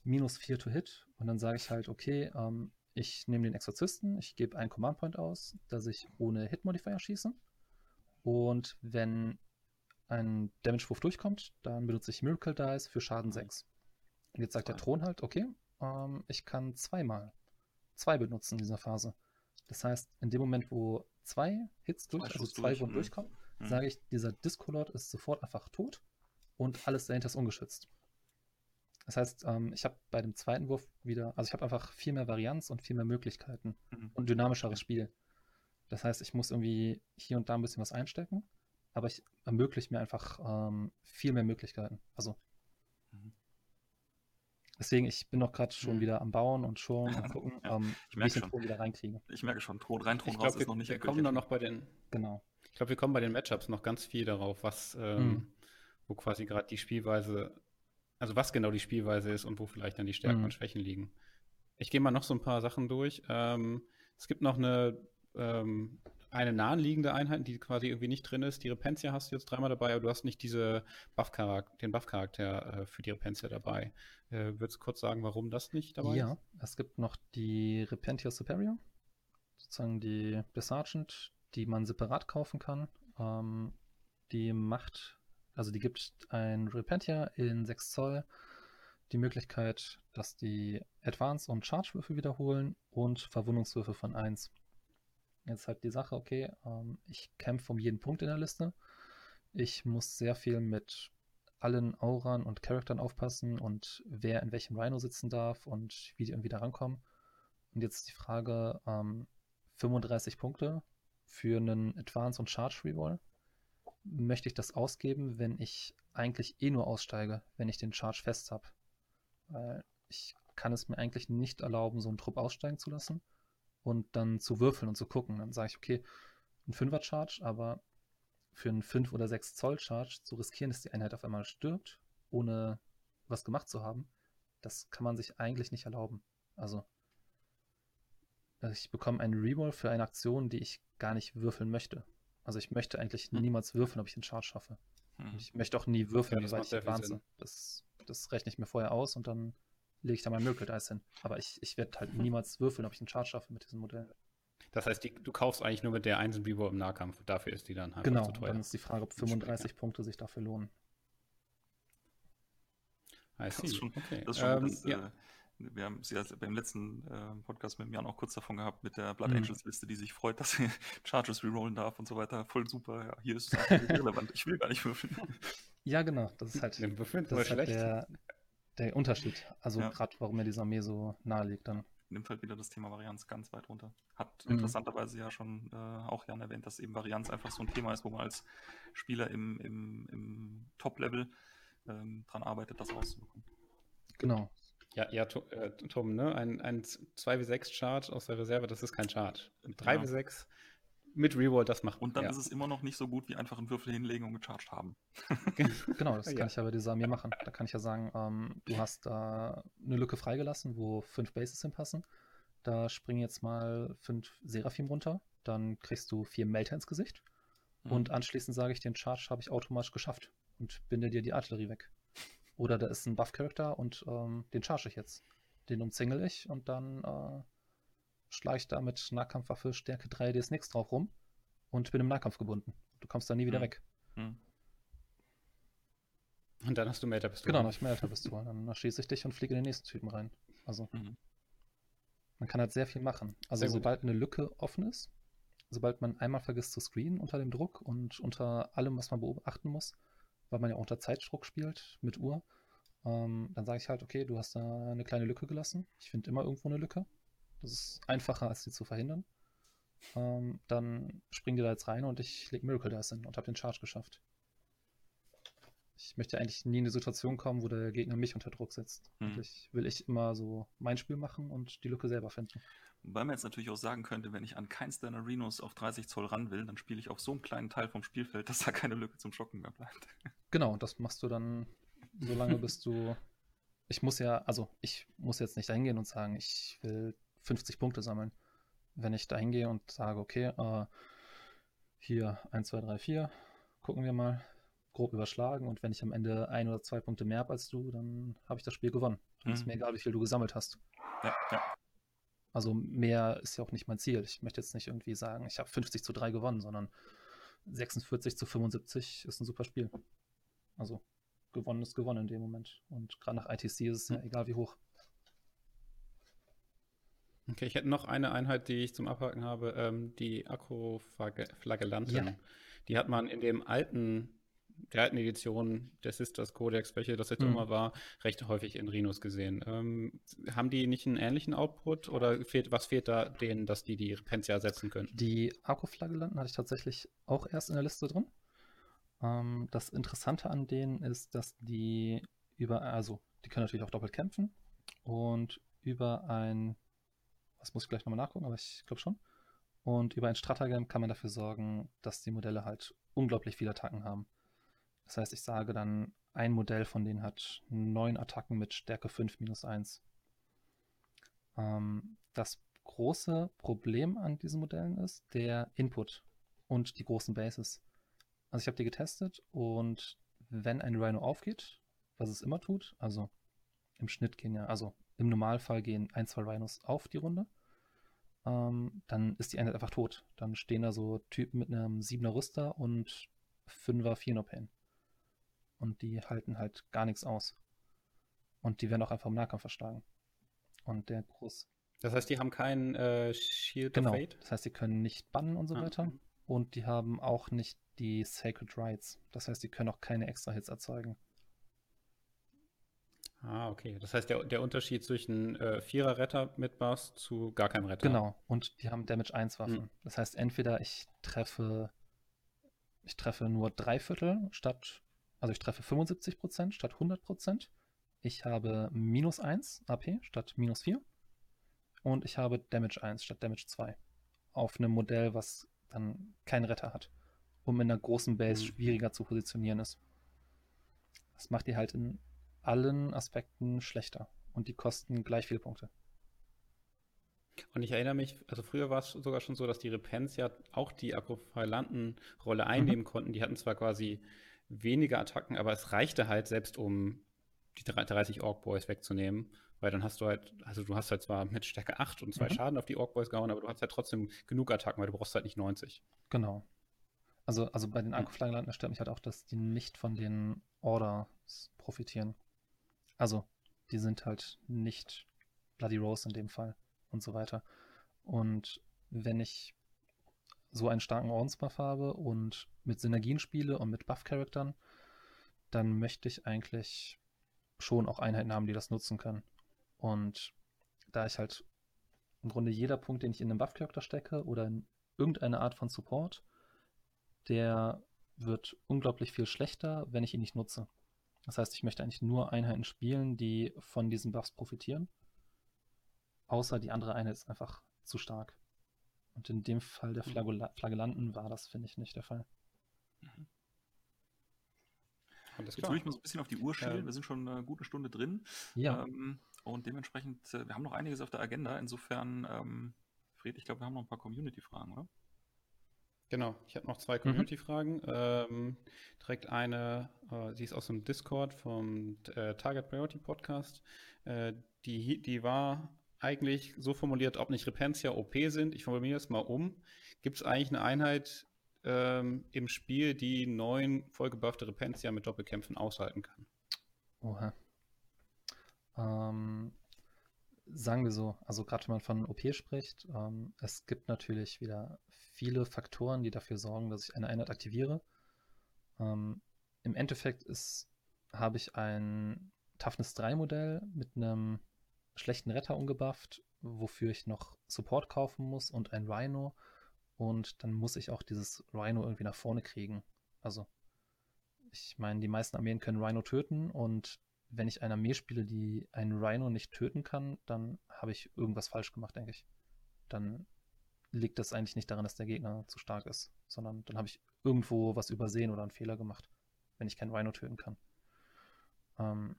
minus 4 to hit und dann sage ich halt, okay, ähm, ich nehme den Exorzisten, ich gebe einen Command Point aus, dass ich ohne Hit Modifier schieße und wenn ein Damage-Wurf durchkommt, dann benutze ich Miracle Dice für Schaden 6. Und jetzt sagt der Thron halt, okay, ähm, ich kann zweimal zwei benutzen in dieser Phase. Das heißt, in dem Moment, wo zwei Hits durch, also zwei Wunden mhm. durchkommen, mhm. sage ich, dieser Discolord ist sofort einfach tot und alles dahinter ist ungeschützt. Das heißt, ähm, ich habe bei dem zweiten Wurf wieder, also ich habe einfach viel mehr Varianz und viel mehr Möglichkeiten mhm. und dynamischeres Spiel. Das heißt, ich muss irgendwie hier und da ein bisschen was einstecken, aber ich ermögliche mir einfach ähm, viel mehr Möglichkeiten. Also mhm. deswegen, ich bin noch gerade schon mhm. wieder am Bauen und schon am gucken, ja, ähm,
ich wie ich den Thron wieder reinkriege. Ich merke schon, Thron rein, Thron
ich raus glaub, ist wir, noch nicht Wir kommen dann noch bei den, genau. Ich glaube, wir kommen bei den Matchups noch ganz viel darauf, was, ähm, mhm. wo quasi gerade die Spielweise also was genau die Spielweise ist und wo vielleicht dann die Stärken mhm. und Schwächen liegen. Ich gehe mal noch so ein paar Sachen durch. Ähm, es gibt noch eine, ähm, eine nahenliegende Einheit, die quasi irgendwie nicht drin ist. Die Repentia hast du jetzt dreimal dabei, aber du hast nicht diese Buff den Buff-Charakter äh, für die Repentia dabei. Äh, würdest du kurz sagen, warum das nicht dabei
ja, ist? Ja, es gibt noch die Repentia Superior, sozusagen die der Sergeant, die man separat kaufen kann. Ähm, die macht also die gibt ein Repentia in 6 Zoll, die Möglichkeit, dass die Advance- und Charge-Würfe wiederholen und Verwundungswürfe von 1. Jetzt halt die Sache, okay, ähm, ich kämpfe um jeden Punkt in der Liste. Ich muss sehr viel mit allen Auran und Charaktern aufpassen und wer in welchem Rhino sitzen darf und wie die irgendwie da rankommen. Und jetzt die Frage, ähm, 35 Punkte für einen Advance- und Charge-Reroll möchte ich das ausgeben, wenn ich eigentlich eh nur aussteige, wenn ich den Charge fest habe. Weil ich kann es mir eigentlich nicht erlauben, so einen Trupp aussteigen zu lassen. und dann zu würfeln und zu gucken. Dann sage ich, okay, ein 5er Charge, aber für einen 5 oder 6 Zoll Charge zu riskieren, dass die Einheit auf einmal stirbt, ohne was gemacht zu haben, das kann man sich eigentlich nicht erlauben. Also ich bekomme einen Reroll für eine Aktion, die ich gar nicht würfeln möchte. Also ich möchte eigentlich hm. niemals würfeln, ob ich einen Charge schaffe. Hm. Ich möchte auch nie würfeln, ja, weil ich advance. Das, das rechne ich mir vorher aus und dann lege ich da mein Miracle Dice hin. Aber ich, ich werde halt niemals würfeln, ob ich einen Charge schaffe mit diesem Modell.
Das heißt, die, du kaufst eigentlich nur mit der einzelnen Reroll im Nahkampf. Dafür ist die dann
halt genau, zu teuer. Genau, dann ist die Frage, ob 35 Punkte sich dafür lohnen.
Das ist schon, okay. das ist schon ähm, das, ja. äh, wir haben sie ja beim letzten äh, Podcast mit Jan auch kurz davon gehabt, mit der Blood mhm. Angels Liste, die sich freut, dass sie Charges rerollen darf und so weiter. Voll super. Ja, hier ist es irrelevant. Ich will gar nicht würfeln.
Ja, genau. Das ist halt, das ist halt der, der, Unterschied. Also ja. gerade, warum mir diese Armee so nahe liegt dann.
Nimmt halt wieder das Thema Varianz ganz weit runter. Hat mhm. interessanterweise ja schon äh, auch Jan erwähnt, dass eben Varianz einfach so ein Thema ist, wo man als Spieler im, im, im Top-Level ähm, dran arbeitet, das rauszubekommen.
Genau.
Ja, ja äh, Tom, ne? Ein, ein 2W6-Chart aus der Reserve, das ist kein Chart. 3W6 genau. mit Reroll, das macht
Und dann ja. ist es immer noch nicht so gut, wie einfach einen Würfel hinlegen und gecharged haben.
genau, das kann ja. ich ja bei dieser Armee machen. Da kann ich ja sagen, ähm, du hast da eine Lücke freigelassen, wo fünf Bases hinpassen. Da springen jetzt mal fünf Seraphim runter. Dann kriegst du vier Melter ins Gesicht. Mhm. Und anschließend sage ich, den Charge habe ich automatisch geschafft und binde dir die Artillerie weg. Oder da ist ein Buff-Charakter und ähm, den charge ich jetzt. Den umzingel ich und dann äh, schlage ich da mit Nahkampfwaffe Stärke 3 DS nix drauf rum und bin im Nahkampf gebunden. Du kommst da nie wieder hm. weg. Hm.
Und dann hast du Melter-Pistole.
Genau, dann habe ich Melter-Pistole. dann schieße ich dich und fliege in den nächsten Typen rein. Also, mhm. man kann halt sehr viel machen. Also, sehr sobald eine Lücke offen ist, sobald man einmal vergisst zu screenen unter dem Druck und unter allem, was man beobachten muss, weil man ja auch unter Zeitdruck spielt mit Uhr. Ähm, dann sage ich halt, okay, du hast da eine kleine Lücke gelassen. Ich finde immer irgendwo eine Lücke. Das ist einfacher, als die zu verhindern. Ähm, dann spring dir da jetzt rein und ich lege Miracle Dice hin und habe den Charge geschafft. Ich möchte eigentlich nie in eine Situation kommen, wo der Gegner mich unter Druck setzt. Hm. Ich will ich immer so mein Spiel machen und die Lücke selber finden.
Wobei man jetzt natürlich auch sagen könnte, wenn ich an keins deiner Renos auf 30 Zoll ran will, dann spiele ich auf so einem kleinen Teil vom Spielfeld, dass da keine Lücke zum Schocken mehr bleibt.
Genau, und das machst du dann so lange, bis du. Ich muss ja, also ich muss jetzt nicht dahin und sagen, ich will 50 Punkte sammeln. Wenn ich da hingehe und sage, okay, äh, hier 1, 2, 3, 4, gucken wir mal, grob überschlagen und wenn ich am Ende ein oder zwei Punkte mehr habe als du, dann habe ich das Spiel gewonnen. Dann mhm. ist mir egal, wie viel du gesammelt hast. Ja, ja. Also mehr ist ja auch nicht mein Ziel. Ich möchte jetzt nicht irgendwie sagen, ich habe 50 zu 3 gewonnen, sondern 46 zu 75 ist ein super Spiel. Also gewonnen ist gewonnen in dem Moment. Und gerade nach ITC ist es ja hm. egal wie hoch.
Okay, ich hätte noch eine Einheit, die ich zum Abhaken habe, ähm, die Akroflagellanten. Ja. Die hat man in dem alten der alten Edition des Sisters Codex, welche das jetzt mhm. immer war, recht häufig in Rhinos gesehen. Ähm, haben die nicht einen ähnlichen Output oder fehlt, was fehlt da denen, dass die die Pensia ersetzen können?
Die Akku-Flagellanten hatte ich tatsächlich auch erst in der Liste drin. Ähm, das Interessante an denen ist, dass die über, also die können natürlich auch doppelt kämpfen und über ein, was muss ich gleich nochmal nachgucken, aber ich glaube schon. Und über ein Stratagem kann man dafür sorgen, dass die Modelle halt unglaublich viele Attacken haben. Das heißt, ich sage dann, ein Modell von denen hat neun Attacken mit Stärke 5 minus 1. Ähm, das große Problem an diesen Modellen ist der Input und die großen Bases. Also ich habe die getestet und wenn ein Rhino aufgeht, was es immer tut, also im Schnitt gehen ja, also im Normalfall gehen ein, zwei Rhinos auf die Runde, ähm, dann ist die Einheit einfach tot. Dann stehen da so Typen mit einem 7er Rüster und 5er 4 Pain und die halten halt gar nichts aus. Und die werden auch einfach im Nahkampf verschlagen. Und der groß.
Das heißt, die haben keinen äh, Shield
genau. of Fate? Das heißt, die können nicht bannen und so ah. weiter. Und die haben auch nicht die Sacred Rights. Das heißt, die können auch keine extra Hits erzeugen.
Ah, okay. Das heißt, der, der Unterschied zwischen äh, Vierer-Retter mit Bass zu gar keinem Retter.
Genau. Und die haben Damage 1 Waffen. Hm. Das heißt, entweder ich treffe, ich treffe nur drei Viertel statt also ich treffe 75% statt 100%. Ich habe minus 1 AP statt minus 4. und ich habe Damage 1 statt Damage 2 auf einem Modell, was dann keinen Retter hat, um in einer großen Base mhm. schwieriger zu positionieren ist. Das macht die halt in allen Aspekten schlechter und die kosten gleich viele Punkte.
Und ich erinnere mich, also früher war es sogar schon so, dass die Repens ja auch die Akrophalanten-Rolle mhm. einnehmen mhm. konnten. Die hatten zwar quasi weniger Attacken, aber es reichte halt selbst, um die 30 Orc Boys wegzunehmen. Weil dann hast du halt, also du hast halt zwar mit Stärke 8 und zwei mhm. Schaden auf die Orc Boys gehauen, aber du hast halt trotzdem genug Attacken, weil du brauchst halt nicht 90.
Genau. Also, also bei den Akrophalanten stört mich halt auch, dass die nicht von den Orders profitieren. Also, die sind halt nicht Bloody Rose in dem Fall und so weiter. Und wenn ich so einen starken Ordensbuff habe und mit Synergien spiele und mit Buff-Charaktern, dann möchte ich eigentlich schon auch Einheiten haben, die das nutzen können. Und da ich halt im Grunde jeder Punkt, den ich in einen Buff-Charakter stecke oder in irgendeine Art von Support, der wird unglaublich viel schlechter, wenn ich ihn nicht nutze. Das heißt, ich möchte eigentlich nur Einheiten spielen, die von diesen Buffs profitieren. Außer die andere Einheit ist einfach zu stark. Und in dem Fall der mhm. Flagellanten war das, finde ich, nicht der Fall. Mhm.
Jetzt würde ich mal so ein bisschen auf die Uhr schielen. Ja. Wir sind schon eine gute Stunde drin.
Ja. Ähm,
und dementsprechend, äh, wir haben noch einiges auf der Agenda. Insofern, ähm, Fred, ich glaube, wir haben noch ein paar Community-Fragen, oder?
Genau, ich habe noch zwei mhm. Community-Fragen. Mhm. Ähm, direkt eine, äh, sie ist aus dem Discord vom äh, Target Priority Podcast. Äh, die, die war eigentlich so formuliert, ob nicht Repentia OP sind. Ich formuliere es mal um. Gibt es eigentlich eine Einheit ähm, im Spiel, die neun vollgebuffte Repentia mit Doppelkämpfen aushalten kann?
Oha. Ähm, sagen wir so, also gerade wenn man von OP spricht, ähm, es gibt natürlich wieder viele Faktoren, die dafür sorgen, dass ich eine Einheit aktiviere. Ähm, Im Endeffekt ist, habe ich ein Toughness 3 Modell mit einem schlechten Retter umgebufft, wofür ich noch Support kaufen muss und ein Rhino. Und dann muss ich auch dieses Rhino irgendwie nach vorne kriegen. Also, ich meine, die meisten Armeen können Rhino töten und wenn ich eine Armee spiele, die einen Rhino nicht töten kann, dann habe ich irgendwas falsch gemacht, denke ich. Dann liegt das eigentlich nicht daran, dass der Gegner zu stark ist, sondern dann habe ich irgendwo was übersehen oder einen Fehler gemacht, wenn ich keinen Rhino töten kann. Ähm,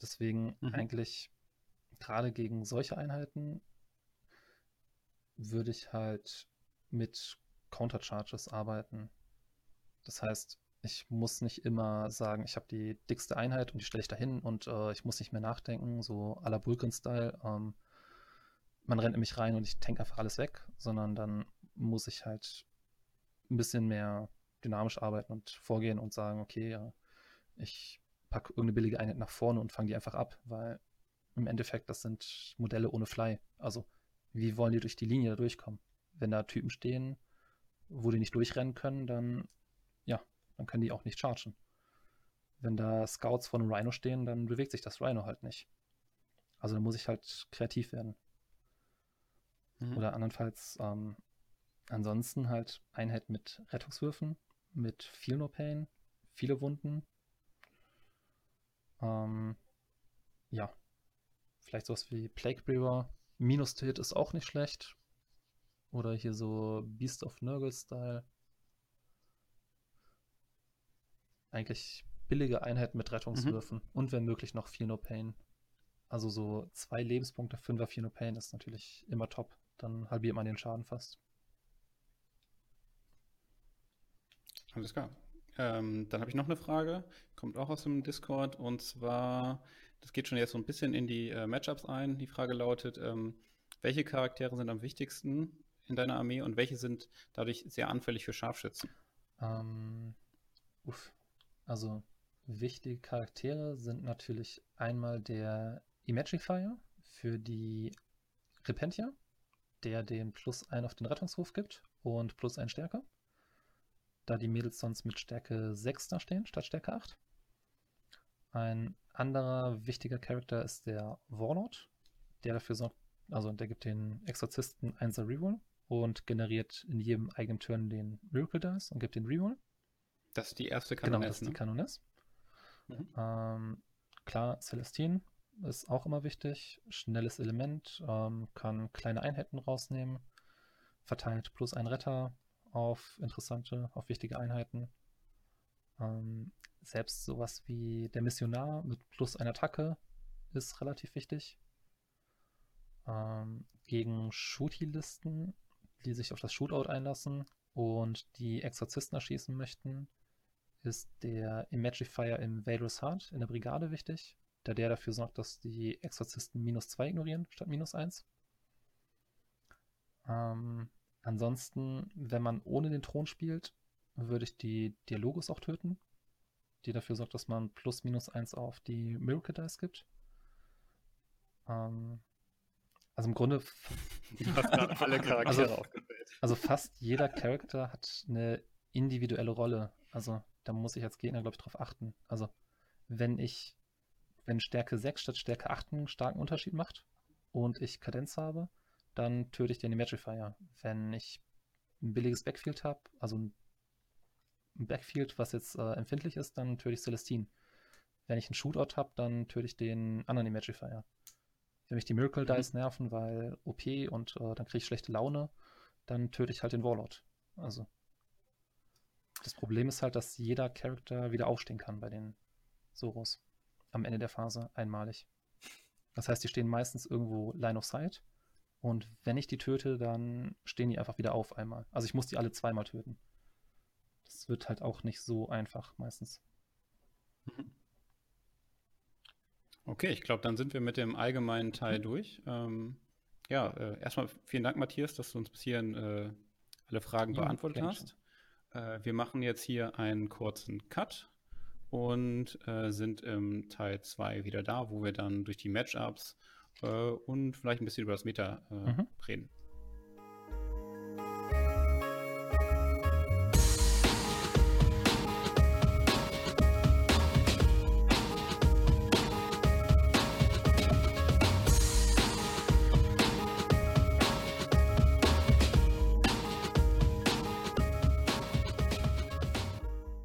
deswegen mhm. eigentlich gerade gegen solche Einheiten würde ich halt mit Countercharges arbeiten. Das heißt, ich muss nicht immer sagen, ich habe die dickste Einheit und die stelle ich dahin und äh, ich muss nicht mehr nachdenken, so à la Vulcan-Style. Ähm, man rennt nämlich rein und ich tank einfach alles weg, sondern dann muss ich halt ein bisschen mehr dynamisch arbeiten und vorgehen und sagen, okay, ja, ich packe irgendeine billige Einheit nach vorne und fange die einfach ab, weil im Endeffekt, das sind Modelle ohne Fly. Also, wie wollen die durch die Linie da durchkommen? Wenn da Typen stehen, wo die nicht durchrennen können, dann, ja, dann können die auch nicht chargen. Wenn da Scouts vor einem Rhino stehen, dann bewegt sich das Rhino halt nicht. Also, da muss ich halt kreativ werden. Mhm. Oder andernfalls, ähm, ansonsten halt Einheit mit Rettungswürfen, mit viel No Pain, viele Wunden. Ähm, ja, Vielleicht sowas wie Plague Brewer. Minus to Hit ist auch nicht schlecht. Oder hier so Beast of Nurgle Style. Eigentlich billige Einheiten mit Rettungswürfen mhm. und wenn möglich noch viel No Pain. Also so zwei Lebenspunkte, Fünfer, vier No Pain ist natürlich immer top. Dann halbiert man den Schaden fast.
Alles klar. Ähm, dann habe ich noch eine Frage, kommt auch aus dem Discord und zwar das geht schon jetzt so ein bisschen in die äh, Matchups ein. Die Frage lautet, ähm, welche Charaktere sind am wichtigsten in deiner Armee und welche sind dadurch sehr anfällig für Scharfschützen?
Ähm, uff. Also wichtige Charaktere sind natürlich einmal der Imagifier für die Repentia, der den plus 1 auf den Rettungshof gibt und plus 1 Stärke. Da die Mädels sonst mit Stärke 6 da stehen, statt Stärke 8. Ein anderer wichtiger Charakter ist der Warlord, der dafür sorgt, also der gibt den Exorzisten 1 Reroll und generiert in jedem eigenen Turn den Miracle Dice und gibt den Reroll.
Das ist die erste Kanoness.
Genau, das ist die ne? Kanoness. Mhm. Ähm, klar, Celestine ist auch immer wichtig. Schnelles Element, ähm, kann kleine Einheiten rausnehmen, verteilt plus ein Retter auf interessante, auf wichtige Einheiten. Ähm, selbst sowas wie der Missionar mit plus einer Attacke ist relativ wichtig. Ähm, gegen Shooty-Listen, die sich auf das Shootout einlassen und die Exorzisten erschießen möchten, ist der Imagifier im Vader's Heart in der Brigade wichtig, da der dafür sorgt, dass die Exorzisten minus 2 ignorieren statt minus 1. Ähm, ansonsten, wenn man ohne den Thron spielt, würde ich die Dialogus auch töten, die dafür sorgt, dass man plus minus 1 auf die Miracle Dice gibt. Ähm, also im Grunde.
Gerade alle Charaktere
also, aufgewählt. Also fast jeder Charakter hat eine individuelle Rolle. Also da muss ich als Gegner, glaube ich, drauf achten. Also wenn ich, wenn Stärke 6 statt Stärke 8 einen starken Unterschied macht und ich Kadenz habe, dann töte ich den Imagifier. Wenn ich ein billiges Backfield habe, also ein Backfield, was jetzt äh, empfindlich ist, dann töte ich Celestine. Wenn ich einen Shootout habe, dann töte ich den anderen Imagifier. Wenn mich die Miracle mhm. Dice nerven, weil OP und äh, dann kriege ich schlechte Laune, dann töte ich halt den Warlord. Also. Das Problem ist halt, dass jeder Charakter wieder aufstehen kann bei den Soros. Am Ende der Phase einmalig. Das heißt, die stehen meistens irgendwo Line of Sight. Und wenn ich die töte, dann stehen die einfach wieder auf einmal. Also ich muss die alle zweimal töten. Das wird halt auch nicht so einfach meistens.
Mhm. Okay, ich glaube, dann sind wir mit dem allgemeinen Teil mhm. durch. Ähm, ja, äh, erstmal vielen Dank, Matthias, dass du uns bis hierhin äh, alle Fragen ja, beantwortet hast. Äh, wir machen jetzt hier einen kurzen Cut und äh, sind im Teil 2 wieder da, wo wir dann durch die Matchups äh, und vielleicht ein bisschen über das Meta äh, mhm. reden.